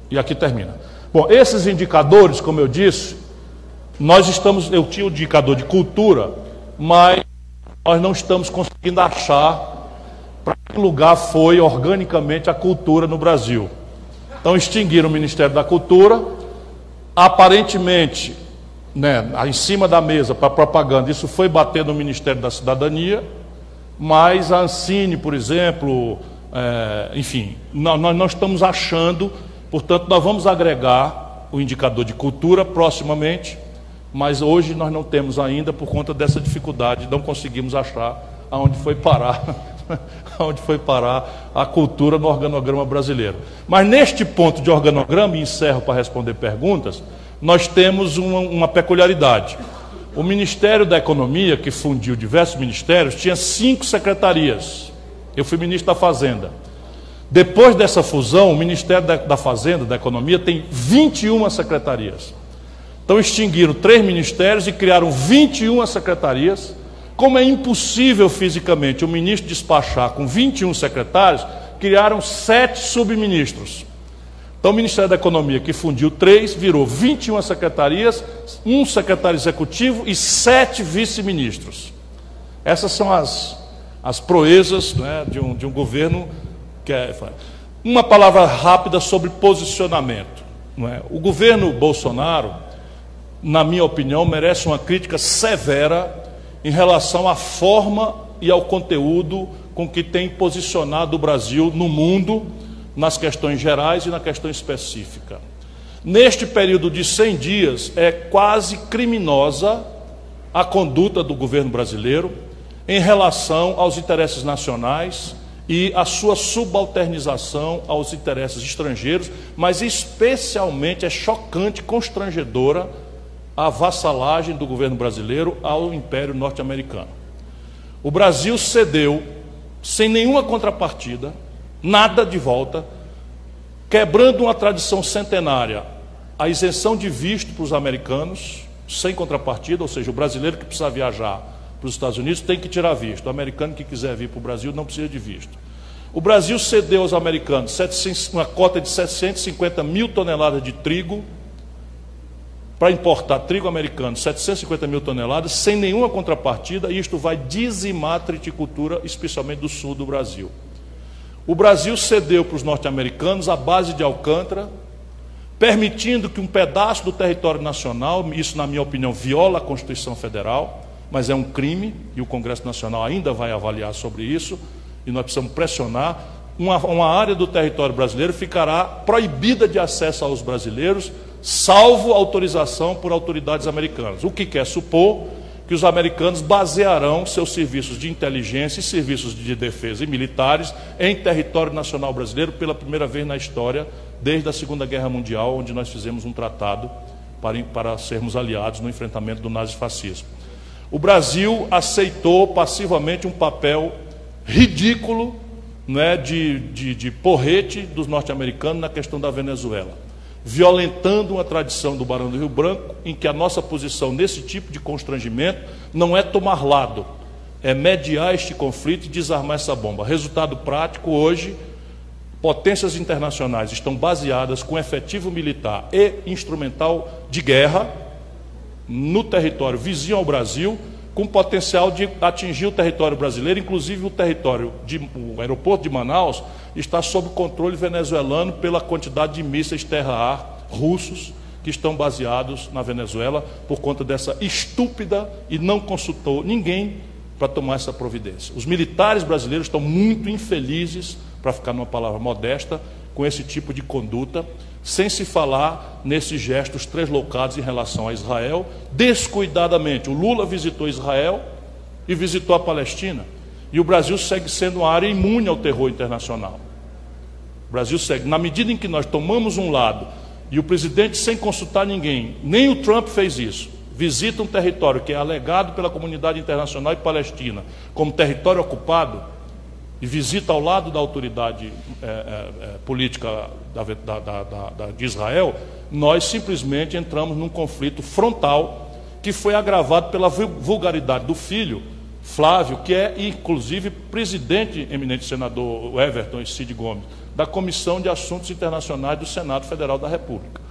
E aqui termina. Bom, esses indicadores, como eu disse, nós estamos, eu tinha o indicador de cultura, mas nós não estamos conseguindo achar para que lugar foi organicamente a cultura no Brasil. Então extinguiram o Ministério da Cultura, aparentemente, né, em cima da mesa para propaganda, isso foi bater no Ministério da Cidadania, mas a Ancine, por exemplo, é, enfim, nós, nós não estamos achando, portanto, nós vamos agregar o indicador de cultura proximamente mas hoje nós não temos ainda por conta dessa dificuldade, não conseguimos achar aonde foi parar, aonde foi parar a cultura no organograma brasileiro. Mas neste ponto de organograma, e encerro para responder perguntas, nós temos uma, uma peculiaridade. O Ministério da Economia, que fundiu diversos ministérios, tinha cinco secretarias. Eu fui ministro da Fazenda. Depois dessa fusão, o Ministério da, da Fazenda, da Economia, tem 21 secretarias. Então extinguiram três ministérios e criaram 21 secretarias. Como é impossível fisicamente o ministro despachar com 21 secretários, criaram sete subministros. Então o Ministério da Economia, que fundiu três, virou 21 secretarias, um secretário executivo e sete vice-ministros. Essas são as, as proezas né, de, um, de um governo que é. Uma palavra rápida sobre posicionamento. Não é? O governo Bolsonaro na minha opinião, merece uma crítica severa em relação à forma e ao conteúdo com que tem posicionado o Brasil no mundo, nas questões gerais e na questão específica. Neste período de 100 dias, é quase criminosa a conduta do governo brasileiro em relação aos interesses nacionais e a sua subalternização aos interesses estrangeiros, mas especialmente é chocante, constrangedora a vassalagem do governo brasileiro ao Império Norte-Americano. O Brasil cedeu, sem nenhuma contrapartida, nada de volta, quebrando uma tradição centenária, a isenção de visto para os americanos, sem contrapartida, ou seja, o brasileiro que precisa viajar para os Estados Unidos tem que tirar visto. O americano que quiser vir para o Brasil não precisa de visto. O Brasil cedeu aos americanos uma cota de 750 mil toneladas de trigo para importar trigo americano, 750 mil toneladas, sem nenhuma contrapartida, e isto vai dizimar a triticultura, especialmente do sul do Brasil. O Brasil cedeu para os norte-americanos a base de Alcântara, permitindo que um pedaço do território nacional, isso, na minha opinião, viola a Constituição Federal, mas é um crime, e o Congresso Nacional ainda vai avaliar sobre isso, e nós precisamos pressionar. Uma, uma área do território brasileiro ficará proibida de acesso aos brasileiros, salvo autorização por autoridades americanas. O que quer supor que os americanos basearão seus serviços de inteligência e serviços de defesa e militares em território nacional brasileiro pela primeira vez na história, desde a Segunda Guerra Mundial, onde nós fizemos um tratado para, para sermos aliados no enfrentamento do nazifascismo. O Brasil aceitou passivamente um papel ridículo né, de, de, de porrete dos norte-americanos na questão da Venezuela, violentando uma tradição do Barão do Rio Branco, em que a nossa posição nesse tipo de constrangimento não é tomar lado, é mediar este conflito e desarmar essa bomba. Resultado prático, hoje, potências internacionais estão baseadas com efetivo militar e instrumental de guerra no território vizinho ao Brasil, com potencial de atingir o território brasileiro, inclusive o território, de, o aeroporto de Manaus está sob controle venezuelano pela quantidade de mísseis terra-ar russos que estão baseados na Venezuela por conta dessa estúpida e não consultou ninguém para tomar essa providência. Os militares brasileiros estão muito infelizes, para ficar numa palavra modesta, com esse tipo de conduta sem se falar nesses gestos translocados em relação a Israel, descuidadamente. O Lula visitou Israel e visitou a Palestina. E o Brasil segue sendo uma área imune ao terror internacional. O Brasil segue. Na medida em que nós tomamos um lado e o presidente, sem consultar ninguém, nem o Trump fez isso, visita um território que é alegado pela comunidade internacional e palestina como território ocupado, e visita ao lado da autoridade é, é, política da, da, da, de Israel, nós simplesmente entramos num conflito frontal que foi agravado pela vulgaridade do filho, Flávio, que é inclusive presidente, eminente senador Everton e Cid Gomes, da Comissão de Assuntos Internacionais do Senado Federal da República.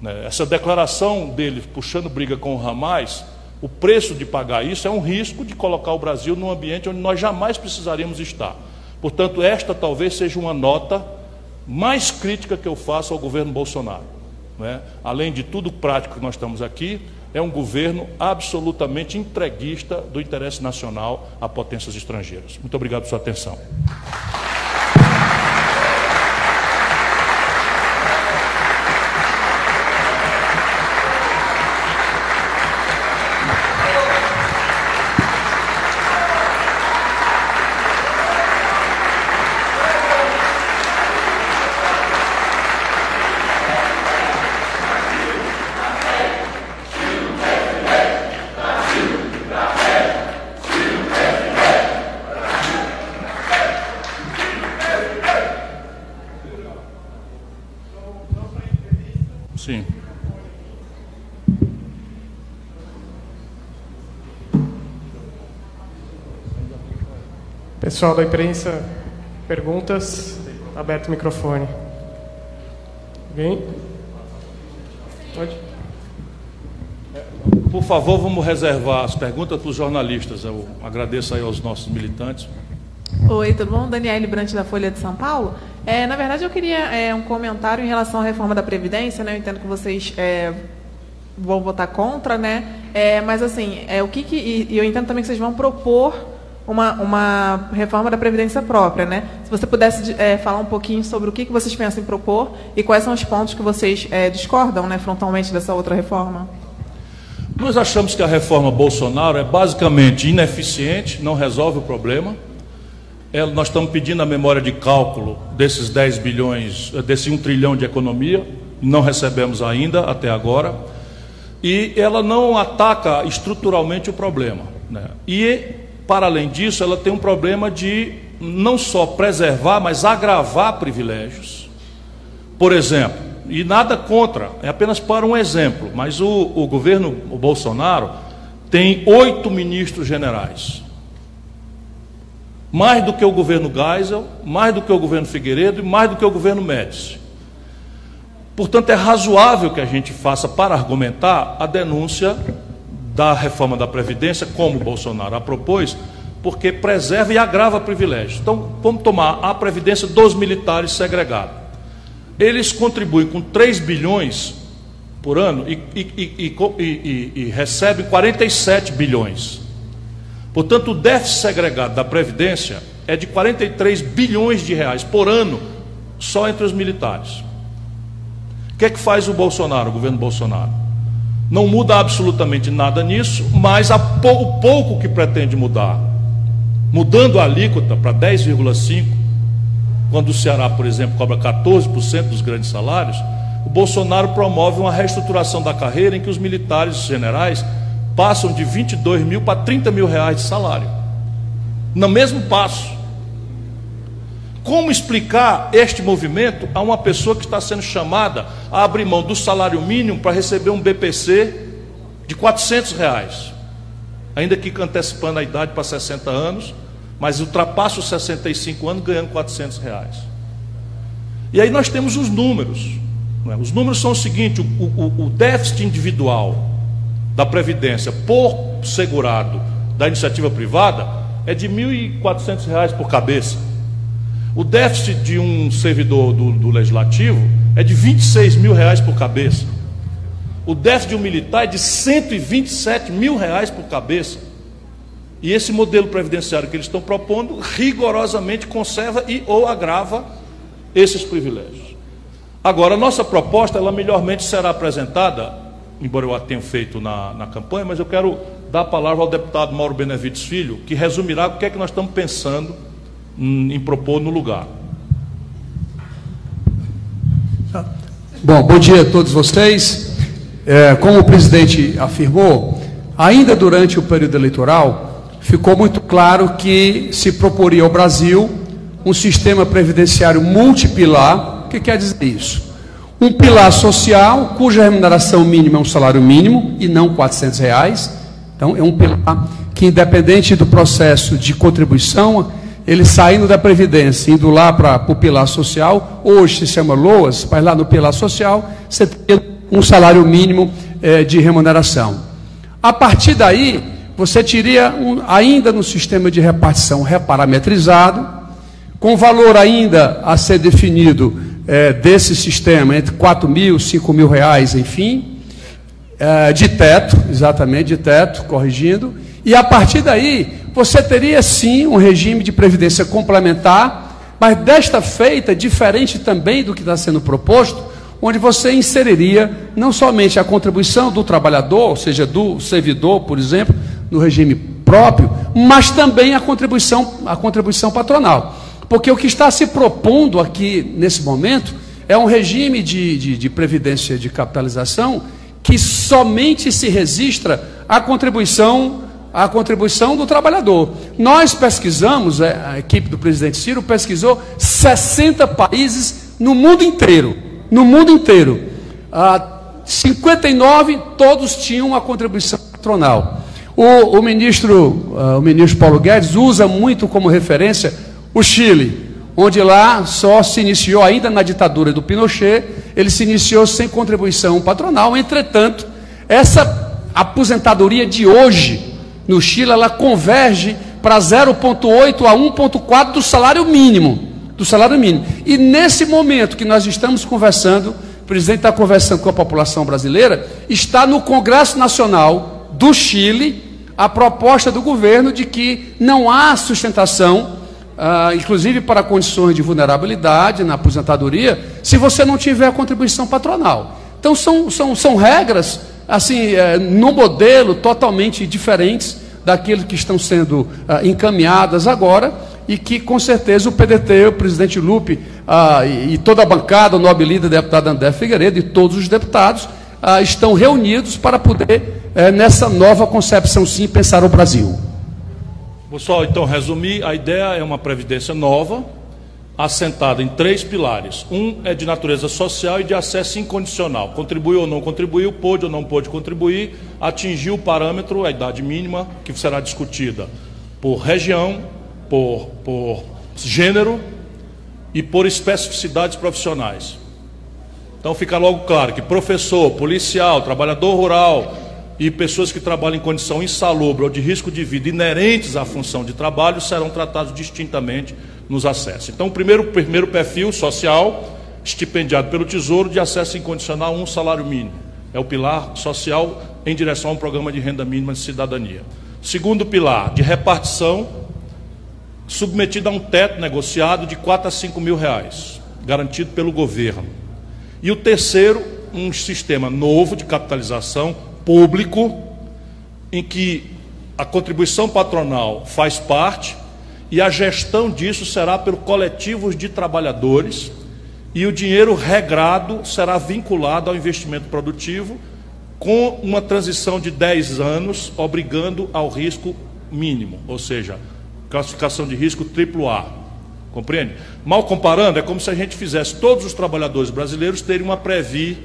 Né, essa declaração dele puxando briga com o Hamas o preço de pagar isso é um risco de colocar o Brasil num ambiente onde nós jamais precisaríamos estar. Portanto, esta talvez seja uma nota mais crítica que eu faço ao governo Bolsonaro. É? Além de tudo prático que nós estamos aqui, é um governo absolutamente entreguista do interesse nacional a potências estrangeiras. Muito obrigado por sua atenção. Pessoal da imprensa, perguntas? Aberto o microfone. Alguém? Pode? Por favor, vamos reservar as perguntas para os jornalistas. Eu agradeço aí aos nossos militantes. Oi, tudo bom? Daniele Brant, da Folha de São Paulo. É, na verdade, eu queria é, um comentário em relação à reforma da Previdência. Né? Eu entendo que vocês é, vão votar contra, né? É, mas, assim, é, o que, que e eu entendo também que vocês vão propor uma, uma reforma da Previdência própria. Né? Se você pudesse é, falar um pouquinho sobre o que, vocês pensam em propor e quais são os pontos que vocês é, discordam né, frontalmente dessa outra reforma. Nós achamos que a reforma Bolsonaro é basicamente ineficiente, não resolve o problema. é, nós estamos pedindo a memória de cálculo desses 10 bilhões, desse 1 trilhão de economia, não recebemos ainda até agora, e ela não ataca estruturalmente o problema. Né? E, para além disso, ela tem um problema de não só preservar, mas agravar privilégios. Por exemplo, e nada contra, é apenas para um exemplo, mas o, o governo o Bolsonaro tem oito ministros generais. Mais do que o governo Geisel, mais do que o governo Figueiredo e mais do que o governo Médici. Portanto, é razoável que a gente faça, para argumentar, a denúncia da reforma da Previdência, como Bolsonaro a propôs, porque preserva e agrava privilégios. Então, vamos tomar a Previdência dos militares segregados. Eles contribuem com 3 bilhões por ano e, e, e, e recebem 47 bilhões. Portanto, o déficit segregado da Previdência é de 43 bilhões de reais por ano, só entre os militares. O que é que faz o Bolsonaro, o governo Bolsonaro? Não muda absolutamente nada nisso, mas o pouco que pretende mudar, mudando a alíquota para 10,5%, quando o Ceará, por exemplo, cobra 14% dos grandes salários, o Bolsonaro promove uma reestruturação da carreira em que os militares generais passam de 22 mil para 30 mil reais de salário. No mesmo passo. Como explicar este movimento a uma pessoa que está sendo chamada a abrir mão do salário mínimo para receber um BPC de 400 reais? Ainda que antecipando a idade para 60 anos, mas ultrapassa os 65 anos ganhando 400 reais. E aí nós temos os números. É? Os números são o seguinte: o, o, o déficit individual da Previdência por segurado da iniciativa privada é de R$ 1.400 por cabeça. O déficit de um servidor do, do legislativo é de 26 mil reais por cabeça. O déficit de um militar é de 127 mil reais por cabeça. E esse modelo previdenciário que eles estão propondo rigorosamente conserva e ou agrava esses privilégios. Agora, a nossa proposta, ela melhormente será apresentada, embora eu a tenha feito na, na campanha, mas eu quero dar a palavra ao deputado Mauro Benevides Filho, que resumirá o que é que nós estamos pensando em propor no lugar. Bom, bom dia a todos vocês. É, como o presidente afirmou, ainda durante o período eleitoral, ficou muito claro que se proporia ao Brasil um sistema previdenciário multipilar. O que quer dizer isso? Um pilar social, cuja remuneração mínima é um salário mínimo e não 400 reais. Então, é um pilar que, independente do processo de contribuição, ele saindo da Previdência, indo lá para o pilar social, hoje se chama LOAS, mas lá no pilar social você tem um salário mínimo é, de remuneração. A partir daí, você teria um, ainda no sistema de repartição reparametrizado, com valor ainda a ser definido é, desse sistema, entre 4 mil, 5 mil reais, enfim, é, de teto, exatamente, de teto, corrigindo, e a partir daí você teria sim um regime de previdência complementar, mas desta feita, diferente também do que está sendo proposto, onde você inseriria não somente a contribuição do trabalhador, ou seja, do servidor, por exemplo, no regime próprio, mas também a contribuição, a contribuição patronal. Porque o que está se propondo aqui nesse momento é um regime de, de, de previdência de capitalização que somente se registra a contribuição a contribuição do trabalhador. Nós pesquisamos, é, a equipe do presidente Ciro pesquisou 60 países no mundo inteiro. No mundo inteiro. Ah, 59 todos tinham a contribuição patronal. O, o ministro, uh, o ministro Paulo Guedes usa muito como referência o Chile, onde lá só se iniciou, ainda na ditadura do Pinochet, ele se iniciou sem contribuição patronal. Entretanto, essa aposentadoria de hoje, no Chile, ela converge para 0,8 a 1,4 do salário mínimo. Do salário mínimo. E nesse momento que nós estamos conversando, o presidente está conversando com a população brasileira, está no Congresso Nacional do Chile a proposta do governo de que não há sustentação, ah, inclusive para condições de vulnerabilidade na aposentadoria, se você não tiver contribuição patronal. Então são, são, são regras assim, é, no modelo totalmente diferentes daquilo que estão sendo ah, encaminhadas agora, e que, com certeza, o PDT, o presidente Lupe ah, e, e, toda a bancada, o nobre líder, deputado André Figueiredo e todos os deputados ah, estão reunidos para poder, eh, nessa nova concepção, sim, pensar o Brasil. Vou só então resumir: a ideia é uma previdência nova, assentada em três pilares. Um é de natureza social e de acesso incondicional. Contribuiu ou não contribuiu, pôde ou não pôde contribuir, atingiu o parâmetro, a idade mínima, que será discutida por região, por, por gênero e por especificidades profissionais. Então fica logo claro que professor, policial, trabalhador rural e pessoas que trabalham em condição insalubre ou de risco de vida inerentes à função de trabalho serão tratados distintamente nos acessos. Então, o primeiro, primeiro perfil social, estipendiado pelo Tesouro, de acesso incondicional a um salário mínimo. É o pilar social em direção a um programa de renda mínima de cidadania. Segundo pilar, de repartição, submetido a um teto negociado de 4 a 5 mil reais, garantido pelo governo. E o terceiro, um sistema novo de capitalização público, em que a contribuição patronal faz parte e a gestão disso será pelo coletivos de trabalhadores e o dinheiro regrado será vinculado ao investimento produtivo com uma transição de 10 anos, obrigando ao risco mínimo, ou seja, classificação de risco AAA. Compreende? Mal comparando, é como se a gente fizesse todos os trabalhadores brasileiros terem uma Previ,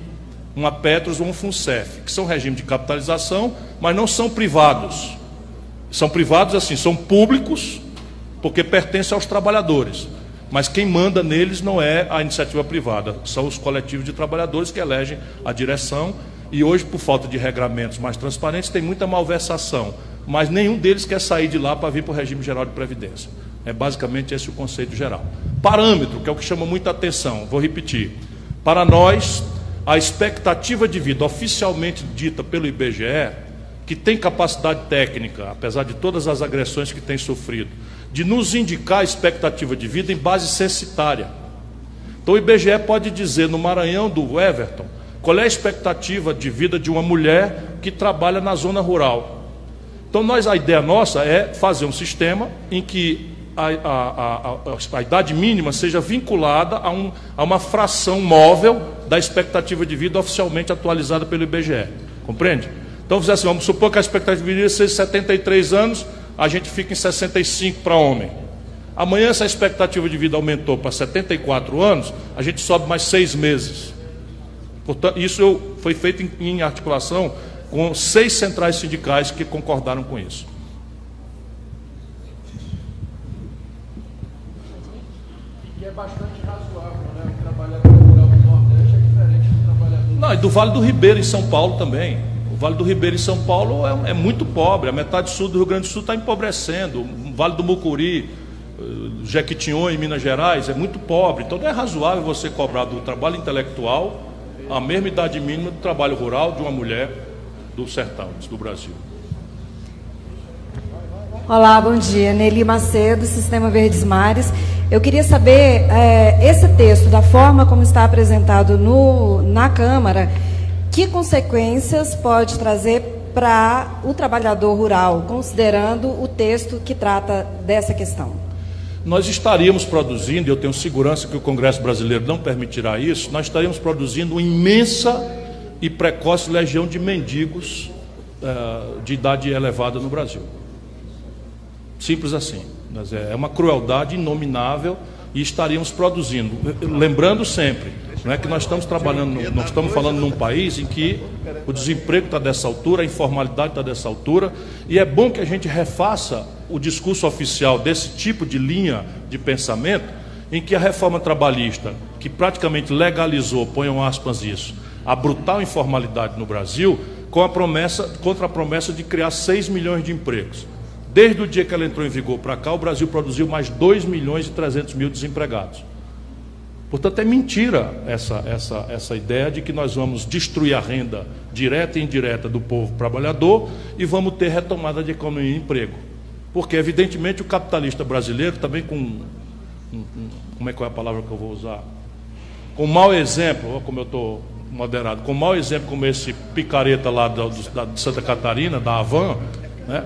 uma Petros ou um FUNCEF, que são regime de capitalização, mas não são privados. São privados assim, são públicos, porque pertence aos trabalhadores. Mas quem manda neles não é a iniciativa privada, são os coletivos de trabalhadores que elegem a direção. E hoje, por falta de regramentos mais transparentes, tem muita malversação. Mas nenhum deles quer sair de lá para vir para o regime geral de previdência. É basicamente esse o conceito geral. Parâmetro, que é o que chama muita atenção, vou repetir. Para nós, a expectativa de vida oficialmente dita pelo IBGE, que tem capacidade técnica, apesar de todas as agressões que tem sofrido, de nos indicar a expectativa de vida em base censitária. Então o IBGE pode dizer no Maranhão do Everton qual é a expectativa de vida de uma mulher que trabalha na zona rural. Então nós a ideia nossa é fazer um sistema em que a, a, a, a idade mínima seja vinculada a, um, a uma fração móvel da expectativa de vida oficialmente atualizada pelo IBGE. Compreende? Então, assim, vamos supor que a expectativa de vida seja 73 anos, a gente fica em 65 para homem. Amanhã essa expectativa de vida aumentou para 74 anos, a gente sobe mais seis meses. Portanto, isso foi feito em, em articulação com seis centrais sindicais que concordaram com isso. E é bastante razoável, né? O trabalhador rural do Nordeste é diferente do trabalhador. Não, e do Vale do Ribeiro, em São Paulo também. Vale do Ribeiro em São Paulo é, é muito pobre, a metade sul do Rio Grande do Sul está empobrecendo, o Vale do Mucuri, eh, Jequitinhonha em Minas Gerais é muito pobre, então não é razoável você cobrar do trabalho intelectual a mesma idade mínima do trabalho rural de uma mulher do sertão, do Brasil. Olá, bom dia. Nelly Macedo, Sistema Verdes Mares. Eu queria saber, é, esse texto, da forma como está apresentado no, na Câmara, que consequências pode trazer para o trabalhador rural, considerando o texto que trata dessa questão? Nós estaríamos produzindo, eu tenho segurança que o Congresso brasileiro não permitirá isso, nós estaríamos produzindo uma imensa e precoce legião de mendigos uh, de idade elevada no Brasil. Simples assim. É uma crueldade inominável e estaríamos produzindo. Lembrando sempre, não é que nós estamos trabalhando, nós estamos falando num país em que o desemprego está dessa altura, a informalidade está dessa altura, e é bom que a gente refaça o discurso oficial desse tipo de linha de pensamento, em que a reforma trabalhista, que praticamente legalizou, ponham aspas isso, a brutal informalidade no Brasil, com a promessa, contra a promessa de criar 6 milhões de empregos. Desde o dia que ela entrou em vigor para cá, o Brasil produziu mais 2 milhões e 300 mil desempregados. Portanto, é mentira essa, essa, essa ideia de que nós vamos destruir a renda direta e indireta do povo trabalhador e vamos ter retomada de economia e emprego. Porque, evidentemente, o capitalista brasileiro também com. Como é que é a palavra que eu vou usar? Com mau exemplo, como eu estou moderado, com mau exemplo como esse picareta lá da, de Santa Catarina, da Havan, né?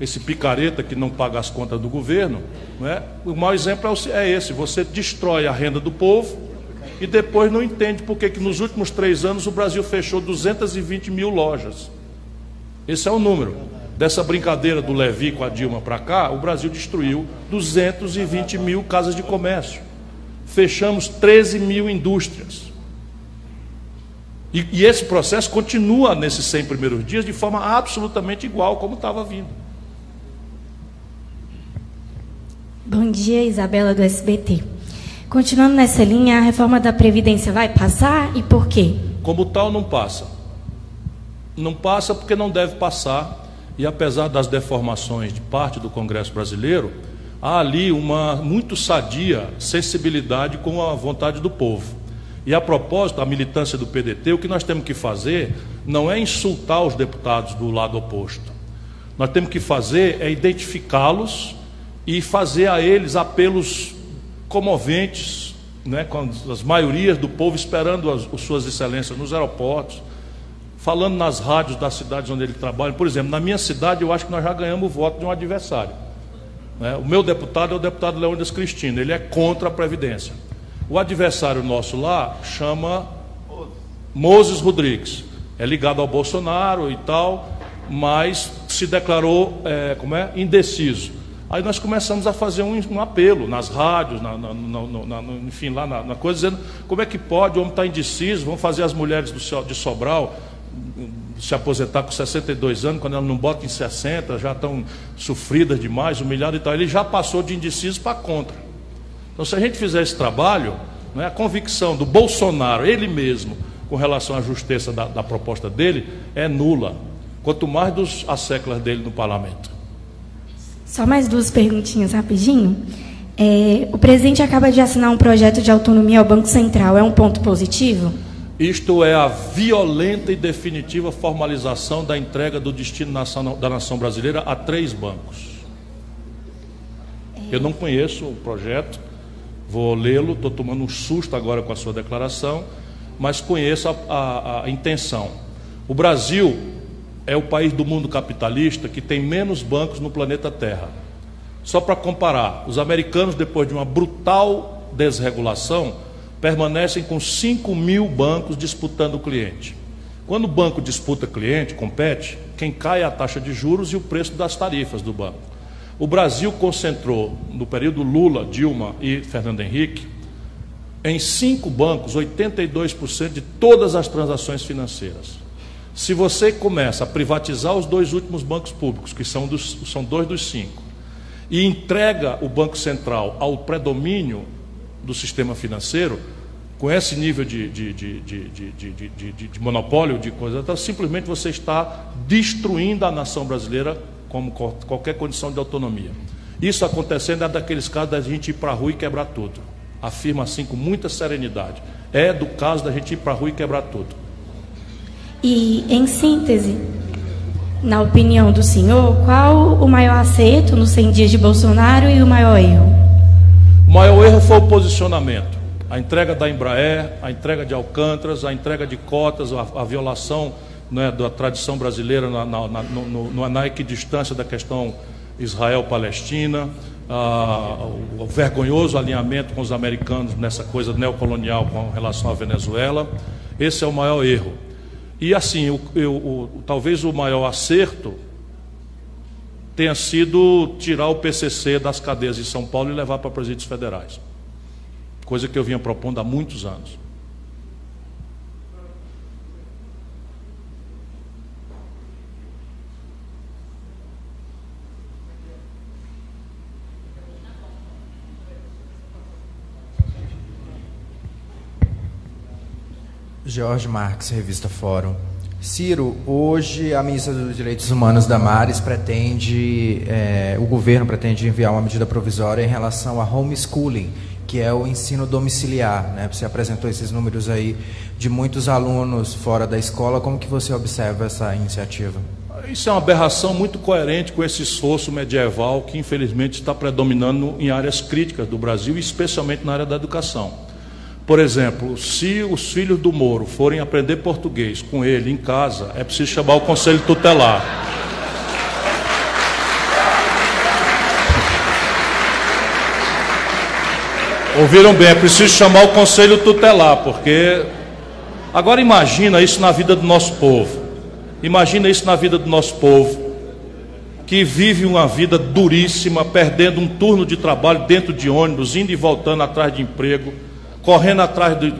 Esse picareta que não paga as contas do governo, não é? o maior exemplo é, é esse: você destrói a renda do povo e depois não entende por que nos últimos três anos o Brasil fechou 220 mil lojas. Esse é o número. Dessa brincadeira do Levi com a Dilma para cá, o Brasil destruiu 220 mil casas de comércio. Fechamos 13 mil indústrias. E, e, esse processo continua nesses 100 primeiros dias de forma absolutamente igual como estava vindo. Bom dia, Isabela do SBT. Continuando nessa linha, a reforma da Previdência vai passar e por quê? Como tal, não passa. Não passa porque não deve passar, e apesar das deformações de parte do Congresso brasileiro, há ali uma muito sadia sensibilidade com a vontade do povo. E a propósito, a militância do PDT, o que nós temos que fazer não é insultar os deputados do lado oposto. Nós temos que fazer é identificá-los e fazer a eles apelos comoventes, né, com as maiorias do povo esperando as, as suas excelências nos aeroportos, falando nas rádios das cidades onde ele trabalha. Por exemplo, na minha cidade, eu acho que nós já ganhamos o voto de um adversário. Né? O meu deputado é o deputado Leônidas Cristino, ele é contra a Previdência. O adversário nosso lá chama Moses Rodrigues, é ligado ao Bolsonaro e tal, mas se declarou é, como é, indeciso. Aí nós começamos a fazer um, um apelo nas rádios, na, na, na, enfim, lá na, coisa, dizendo como é que pode, o homem está indeciso, vamos fazer as mulheres do, de Sobral se aposentar com 62 anos, quando elas não botam em 60, já estão sofridas demais, humilhadas e tal. Ele já passou de indeciso para contra. Então, se a gente fizer esse trabalho, é a convicção do Bolsonaro, ele mesmo, com relação à justiça da, da proposta dele, é nula. Quanto mais dos asseclas dele no parlamento. Só mais duas perguntinhas rapidinho. É, o presidente acaba de assinar um projeto de autonomia ao Banco Central. É um ponto positivo? Isto é a violenta e definitiva formalização da entrega do destino da nação brasileira a três bancos. Eu não conheço o projeto, vou lê-lo, estou tomando um susto agora com a sua declaração, mas conheço a, a, a intenção. O Brasil é o país do mundo capitalista que tem menos bancos no planeta Terra. Só para comparar, os americanos, depois de uma brutal desregulação, permanecem com 5 mil bancos disputando o cliente. Quando o banco disputa cliente, compete, quem cai é a taxa de juros e o preço das tarifas do banco. O Brasil concentrou, no período Lula, Dilma e Fernando Henrique, em cinco bancos 82% de todas as transações financeiras. Se você começa a privatizar os dois últimos bancos públicos, que são, dos, são dois dos cinco, e entrega o Banco Central ao predomínio do sistema financeiro, com esse nível de, de, de, de monopólio de coisas, então, simplesmente você está destruindo a nação brasileira como qualquer condição de autonomia. Isso acontecendo é daqueles casos da gente ir para a rua e quebrar tudo. Afirma assim com muita serenidade. É do caso da gente ir para a rua e quebrar tudo. E, em síntese, na opinião do senhor, qual o maior acerto nos 100 dias de Bolsonaro e o maior erro? O maior erro foi o posicionamento. A entrega da Embraer, a entrega de Alcântaras, a entrega de cotas, a, a violação né, da tradição brasileira na, na, na, no, na equidistância da questão Israel-Palestina, o vergonhoso alinhamento com os americanos nessa coisa neocolonial com relação à Venezuela. Esse é o maior erro. E assim, o, o, talvez o maior acerto tenha sido tirar o PCC das cadeias de São Paulo e levar para presídios federais. Coisa que eu vinha propondo há muitos anos. Jorge Marques, Revista Fórum. Ciro, hoje a ministra dos Direitos Humanos, Damares, pretende, é, o governo pretende enviar uma medida provisória em relação a homeschooling, que é o ensino domiciliar. Né? Você apresentou esses números aí de muitos alunos fora da escola. Como que você observa essa iniciativa? Isso é uma aberração muito coerente com esse esforço medieval que, infelizmente, está predominando em áreas críticas do Brasil, especialmente na área da educação. Por exemplo, se os filhos do Moro forem aprender português com ele em casa, é preciso chamar o conselho tutelar. Ouviram bem, é preciso chamar o conselho tutelar, porque. Agora imagina isso na vida do nosso povo. Imagina isso na vida do nosso povo, que vive uma vida duríssima, perdendo um turno de trabalho dentro de ônibus, indo e voltando atrás de emprego correndo atrás de.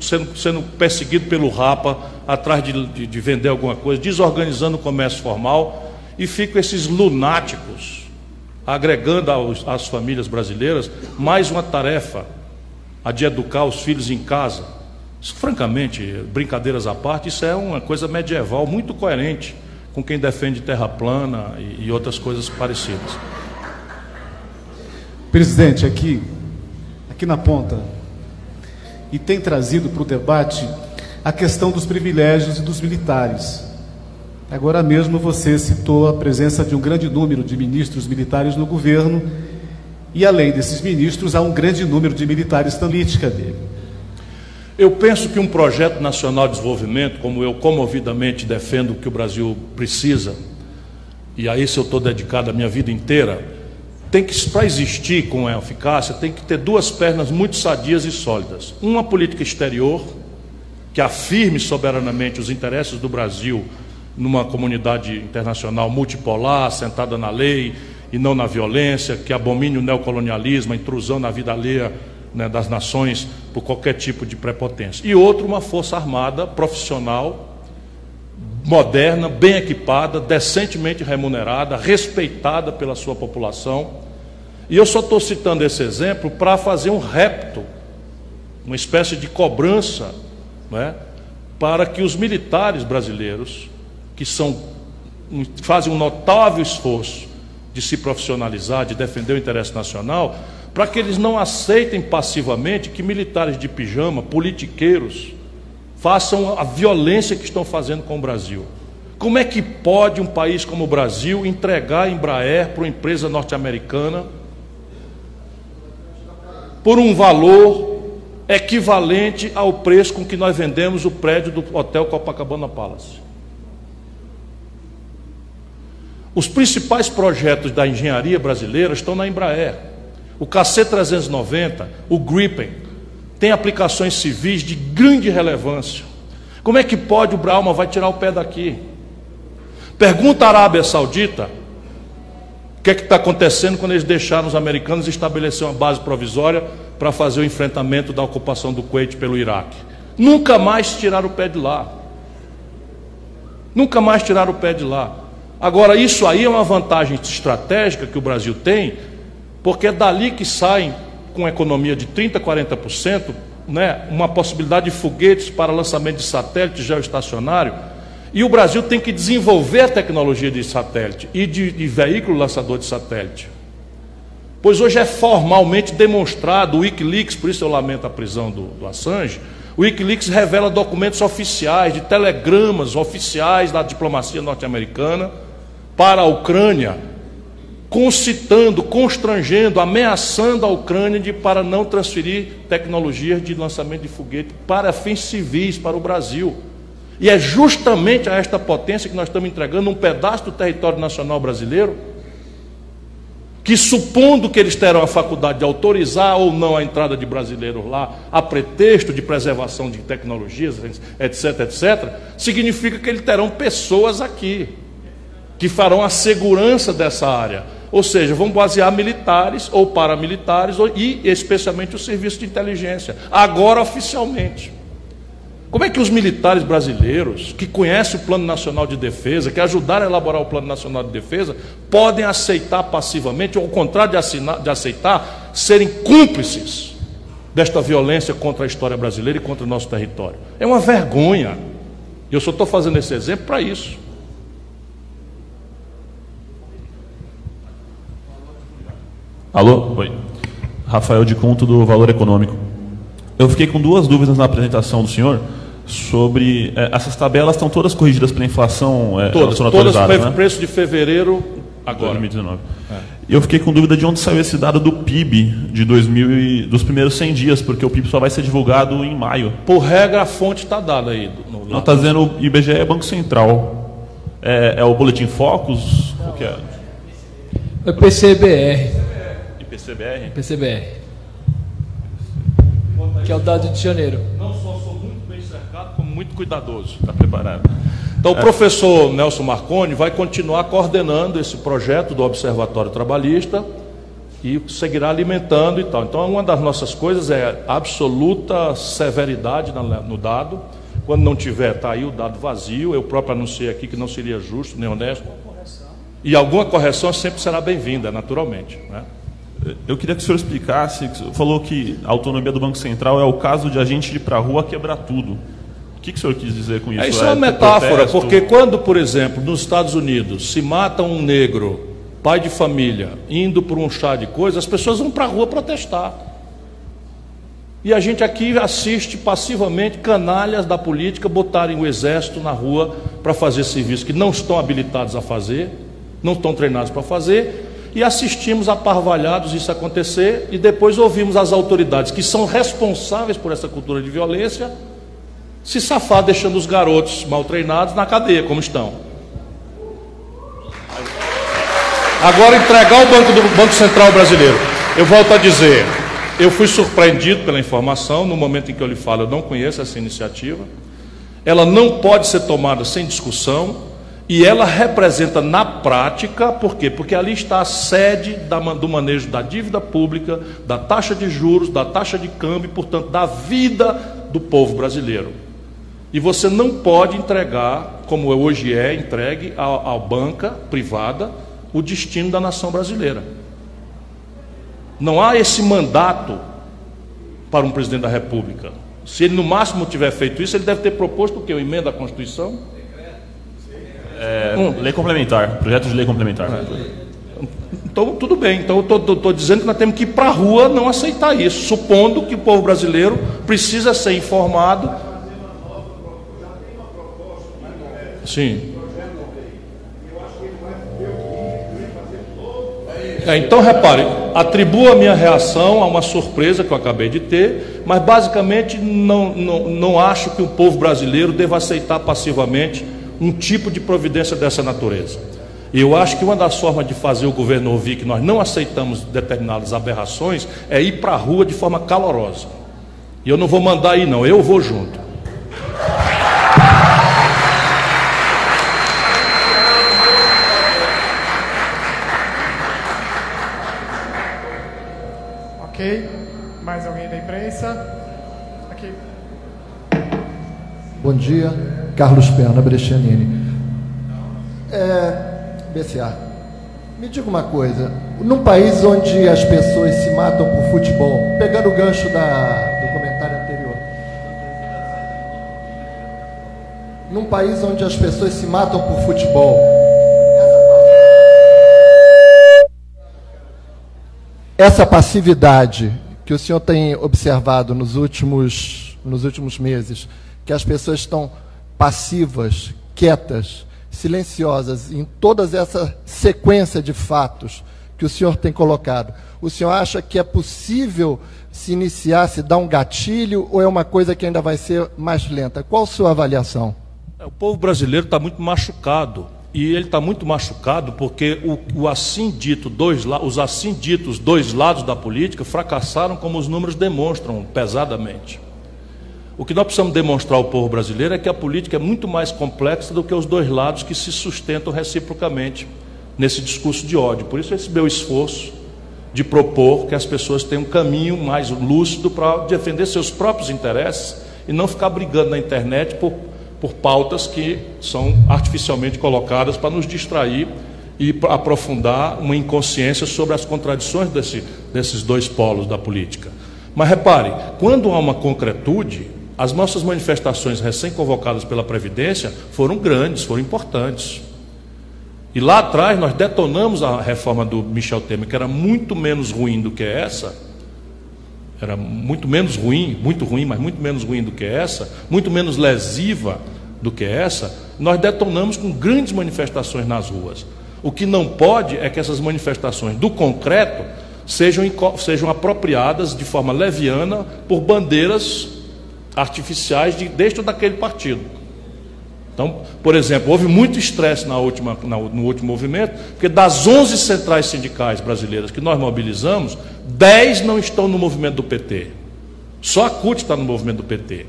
sendo, sendo perseguido pelo rapa, atrás de, de, de vender alguma coisa, desorganizando o comércio formal, e ficam esses lunáticos agregando aos, às famílias brasileiras mais uma tarefa, a de educar os filhos em casa. Isso, francamente, brincadeiras à parte, isso é uma coisa medieval muito coerente com quem defende terra plana e, e outras coisas parecidas. Presidente, aqui, aqui na ponta, e tem trazido para o debate a questão dos privilégios e dos militares. Agora mesmo você citou a presença de um grande número de ministros militares no governo, e além desses ministros, há um grande número de militares também dele. Eu penso que um projeto nacional de desenvolvimento, como eu comovidamente defendo que o Brasil precisa, e a isso eu estou dedicado a minha vida inteira, tem que, para existir com eficácia, tem que ter duas pernas muito sadias e sólidas. Uma política exterior, que afirme soberanamente os interesses do Brasil numa comunidade internacional multipolar, sentada na lei e não na violência, que abomine o neocolonialismo, a intrusão na vida alheia né, das nações por qualquer tipo de prepotência. E outro, uma força armada profissional, moderna, bem equipada, decentemente remunerada, respeitada pela sua população. E eu só estou citando esse exemplo para fazer um repto, uma espécie de cobrança, né, para que os militares brasileiros que são, fazem um notável esforço de se profissionalizar, de defender o interesse nacional, para que eles não aceitem passivamente que militares de pijama, politiqueiros, façam a violência que estão fazendo com o Brasil. Como é que pode um país como o Brasil entregar a Embraer para uma empresa norte-americana por um valor equivalente ao preço com que nós vendemos o prédio do Hotel Copacabana Palace? Os principais projetos da engenharia brasileira estão na Embraer. O KC-390, o Gripen, tem aplicações civis de grande relevância. Como é que pode o Brahma vai tirar o pé daqui? Pergunta à Arábia Saudita que é que está acontecendo quando eles deixaram os americanos estabelecer uma base provisória para fazer o enfrentamento da ocupação do Kuwait pelo Iraque. Nunca mais tiraram o pé de lá. Nunca mais tiraram o pé de lá. Agora, isso aí é uma vantagem estratégica que o Brasil tem, porque é dali que saem, com economia de 30%, 40%, né, uma possibilidade de foguetes para lançamento de satélite geoestacionário. E o Brasil tem que desenvolver a tecnologia de satélite e de, de veículo lançador de satélite. Pois hoje é formalmente demonstrado, o Wikileaks, por isso eu lamento a prisão do, do Assange, o Wikileaks revela documentos oficiais, de telegramas oficiais da diplomacia norte-americana, para a Ucrânia, concitando, constrangendo, ameaçando a Ucrânia de, para não transferir tecnologias de lançamento de foguete para fins civis para o Brasil. E é justamente a esta potência que nós estamos entregando um pedaço do território nacional brasileiro, que supondo que eles terão a faculdade de autorizar ou não a entrada de brasileiros lá, a pretexto de preservação de tecnologias, etc., etc., significa que eles terão pessoas aqui que farão a segurança dessa área. Ou seja, vão basear militares ou paramilitares e especialmente o serviço de inteligência, agora oficialmente. Como é que os militares brasileiros, que conhecem o Plano Nacional de Defesa, que ajudaram a elaborar o Plano Nacional de Defesa, podem aceitar passivamente, ou ao contrário de, assinar, de aceitar, serem cúmplices desta violência contra a história brasileira e contra o nosso território? É uma vergonha. Eu só estou fazendo esse exemplo para isso. Alô? Oi. Rafael de Conto, do Valor Econômico. Eu fiquei com duas dúvidas na apresentação do senhor sobre. É, essas tabelas estão todas corrigidas pela inflação é, todas, todas né? preço de fevereiro agora. 2019. É. Eu fiquei com dúvida de onde saiu esse dado do PIB de 2000 e, dos primeiros 100 dias, porque o PIB só vai ser divulgado em maio. Por regra, a fonte está dada aí. No, Não está dizendo o IBGE é Banco Central. É, é o Boletim Focus? Qual que é? É PCBR. PCBR? PCBR. Que é o dado de janeiro. Não só sou muito bem cercado, como muito cuidadoso. Está preparado. Então, o professor Nelson Marconi vai continuar coordenando esse projeto do Observatório Trabalhista e seguirá alimentando e tal. Então, uma das nossas coisas é absoluta severidade no dado. Quando não tiver, está aí o dado vazio. Eu próprio anunciei aqui que não seria justo nem honesto. E alguma correção sempre será bem-vinda, naturalmente. Né? Eu queria que o senhor explicasse, o senhor falou que a autonomia do Banco Central é o caso de a gente ir para a rua quebrar tudo. O que, que o senhor quis dizer com isso? É, isso é, é uma metáfora, porque quando, por exemplo, nos Estados Unidos se mata um negro, pai de família, indo por um chá de coisa, as pessoas vão para a rua protestar. E a gente aqui assiste passivamente canalhas da política botarem o exército na rua para fazer serviços que não estão habilitados a fazer, não estão treinados para fazer, e assistimos aparvalhados isso acontecer e depois ouvimos as autoridades que são responsáveis por essa cultura de violência se safar deixando os garotos mal treinados na cadeia como estão. Agora entregar o Banco do Banco Central Brasileiro. Eu volto a dizer, eu fui surpreendido pela informação, no momento em que eu lhe falo, eu não conheço essa iniciativa. Ela não pode ser tomada sem discussão, e ela representa na prática, por quê? Porque ali está a sede do manejo da dívida pública, da taxa de juros, da taxa de câmbio, portanto, da vida do povo brasileiro. E você não pode entregar, como hoje é entregue à, banca privada, o destino da nação brasileira. Não há esse mandato para um presidente da República. Se ele no máximo tiver feito isso, ele deve ter proposto o quê? Uma emenda à Constituição? Hum. Lei complementar, projeto de lei complementar. Então, tudo bem. Então, eu estou dizendo que nós temos que ir para a rua não aceitar isso, supondo que o povo brasileiro precisa ser informado. Sim. É, então, repare, atribuo a minha reação a uma surpresa que eu acabei de ter, mas basicamente não, não, não acho que o povo brasileiro deva aceitar passivamente um tipo de providência dessa natureza. E eu acho que uma das formas de fazer o governo ouvir que nós não aceitamos determinadas aberrações é ir para a rua de forma calorosa. E eu não vou mandar ir, não, eu vou junto. Ok. Mais alguém da imprensa? Aqui. Bom dia. Carlos Perna Brescianini. É, BCA, me diga uma coisa. Num país onde as pessoas se matam por futebol, pegando o gancho da, do comentário anterior. Num país onde as pessoas se matam por futebol, essa passividade que o senhor tem observado nos últimos, nos últimos meses, que as pessoas estão passivas, quietas, silenciosas, em toda essa sequência de fatos que o senhor tem colocado. O senhor acha que é possível se iniciar, se dar um gatilho, ou é uma coisa que ainda vai ser mais lenta? Qual a sua avaliação? É, o povo brasileiro está muito machucado. E ele está muito machucado porque o, o assim dito dois, os assim ditos dois lados da política fracassaram, como os números demonstram pesadamente. O que nós precisamos demonstrar ao povo brasileiro é que a política é muito mais complexa do que os dois lados que se sustentam reciprocamente nesse discurso de ódio. Por isso, esse meu esforço de propor que as pessoas tenham um caminho mais lúcido para defender seus próprios interesses e não ficar brigando na internet por, por pautas que são artificialmente colocadas para nos distrair e aprofundar uma inconsciência sobre as contradições desse, desses dois polos da política. Mas repare, quando há uma concretude, as nossas manifestações recém-convocadas pela Previdência foram grandes, foram importantes. E lá atrás nós detonamos a reforma do Michel Temer, que era muito menos ruim do que essa, era muito menos ruim, muito ruim, mas muito menos ruim do que essa, muito menos lesiva do que essa, nós detonamos com grandes manifestações nas ruas. O que não pode é que essas manifestações do concreto sejam, sejam apropriadas de forma leviana por bandeiras artificiais de, dentro daquele partido. Então, por exemplo, houve muito estresse na última, na, no último movimento, porque das 11 centrais sindicais brasileiras que nós mobilizamos, 10 não estão no movimento do PT. Só a CUT está no movimento do PT.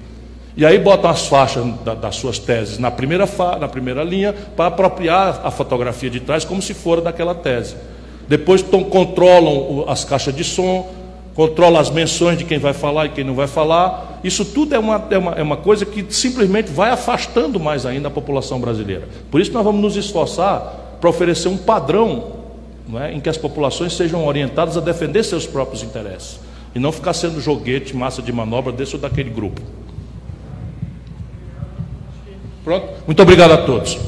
E aí botam as faixas da, das suas teses na primeira, fa, na primeira linha para apropriar a fotografia de trás como se fora daquela tese. Depois tom, controlam as caixas de som, controlam as menções de quem vai falar e quem não vai falar. Isso tudo é uma, é uma, é uma coisa que simplesmente vai afastando mais ainda a população brasileira. Por isso nós vamos nos esforçar para oferecer um padrão é, em que as populações sejam orientadas a defender seus próprios interesses e não ficar sendo joguete, massa de manobra desse ou daquele grupo. Pronto? Muito obrigado a todos.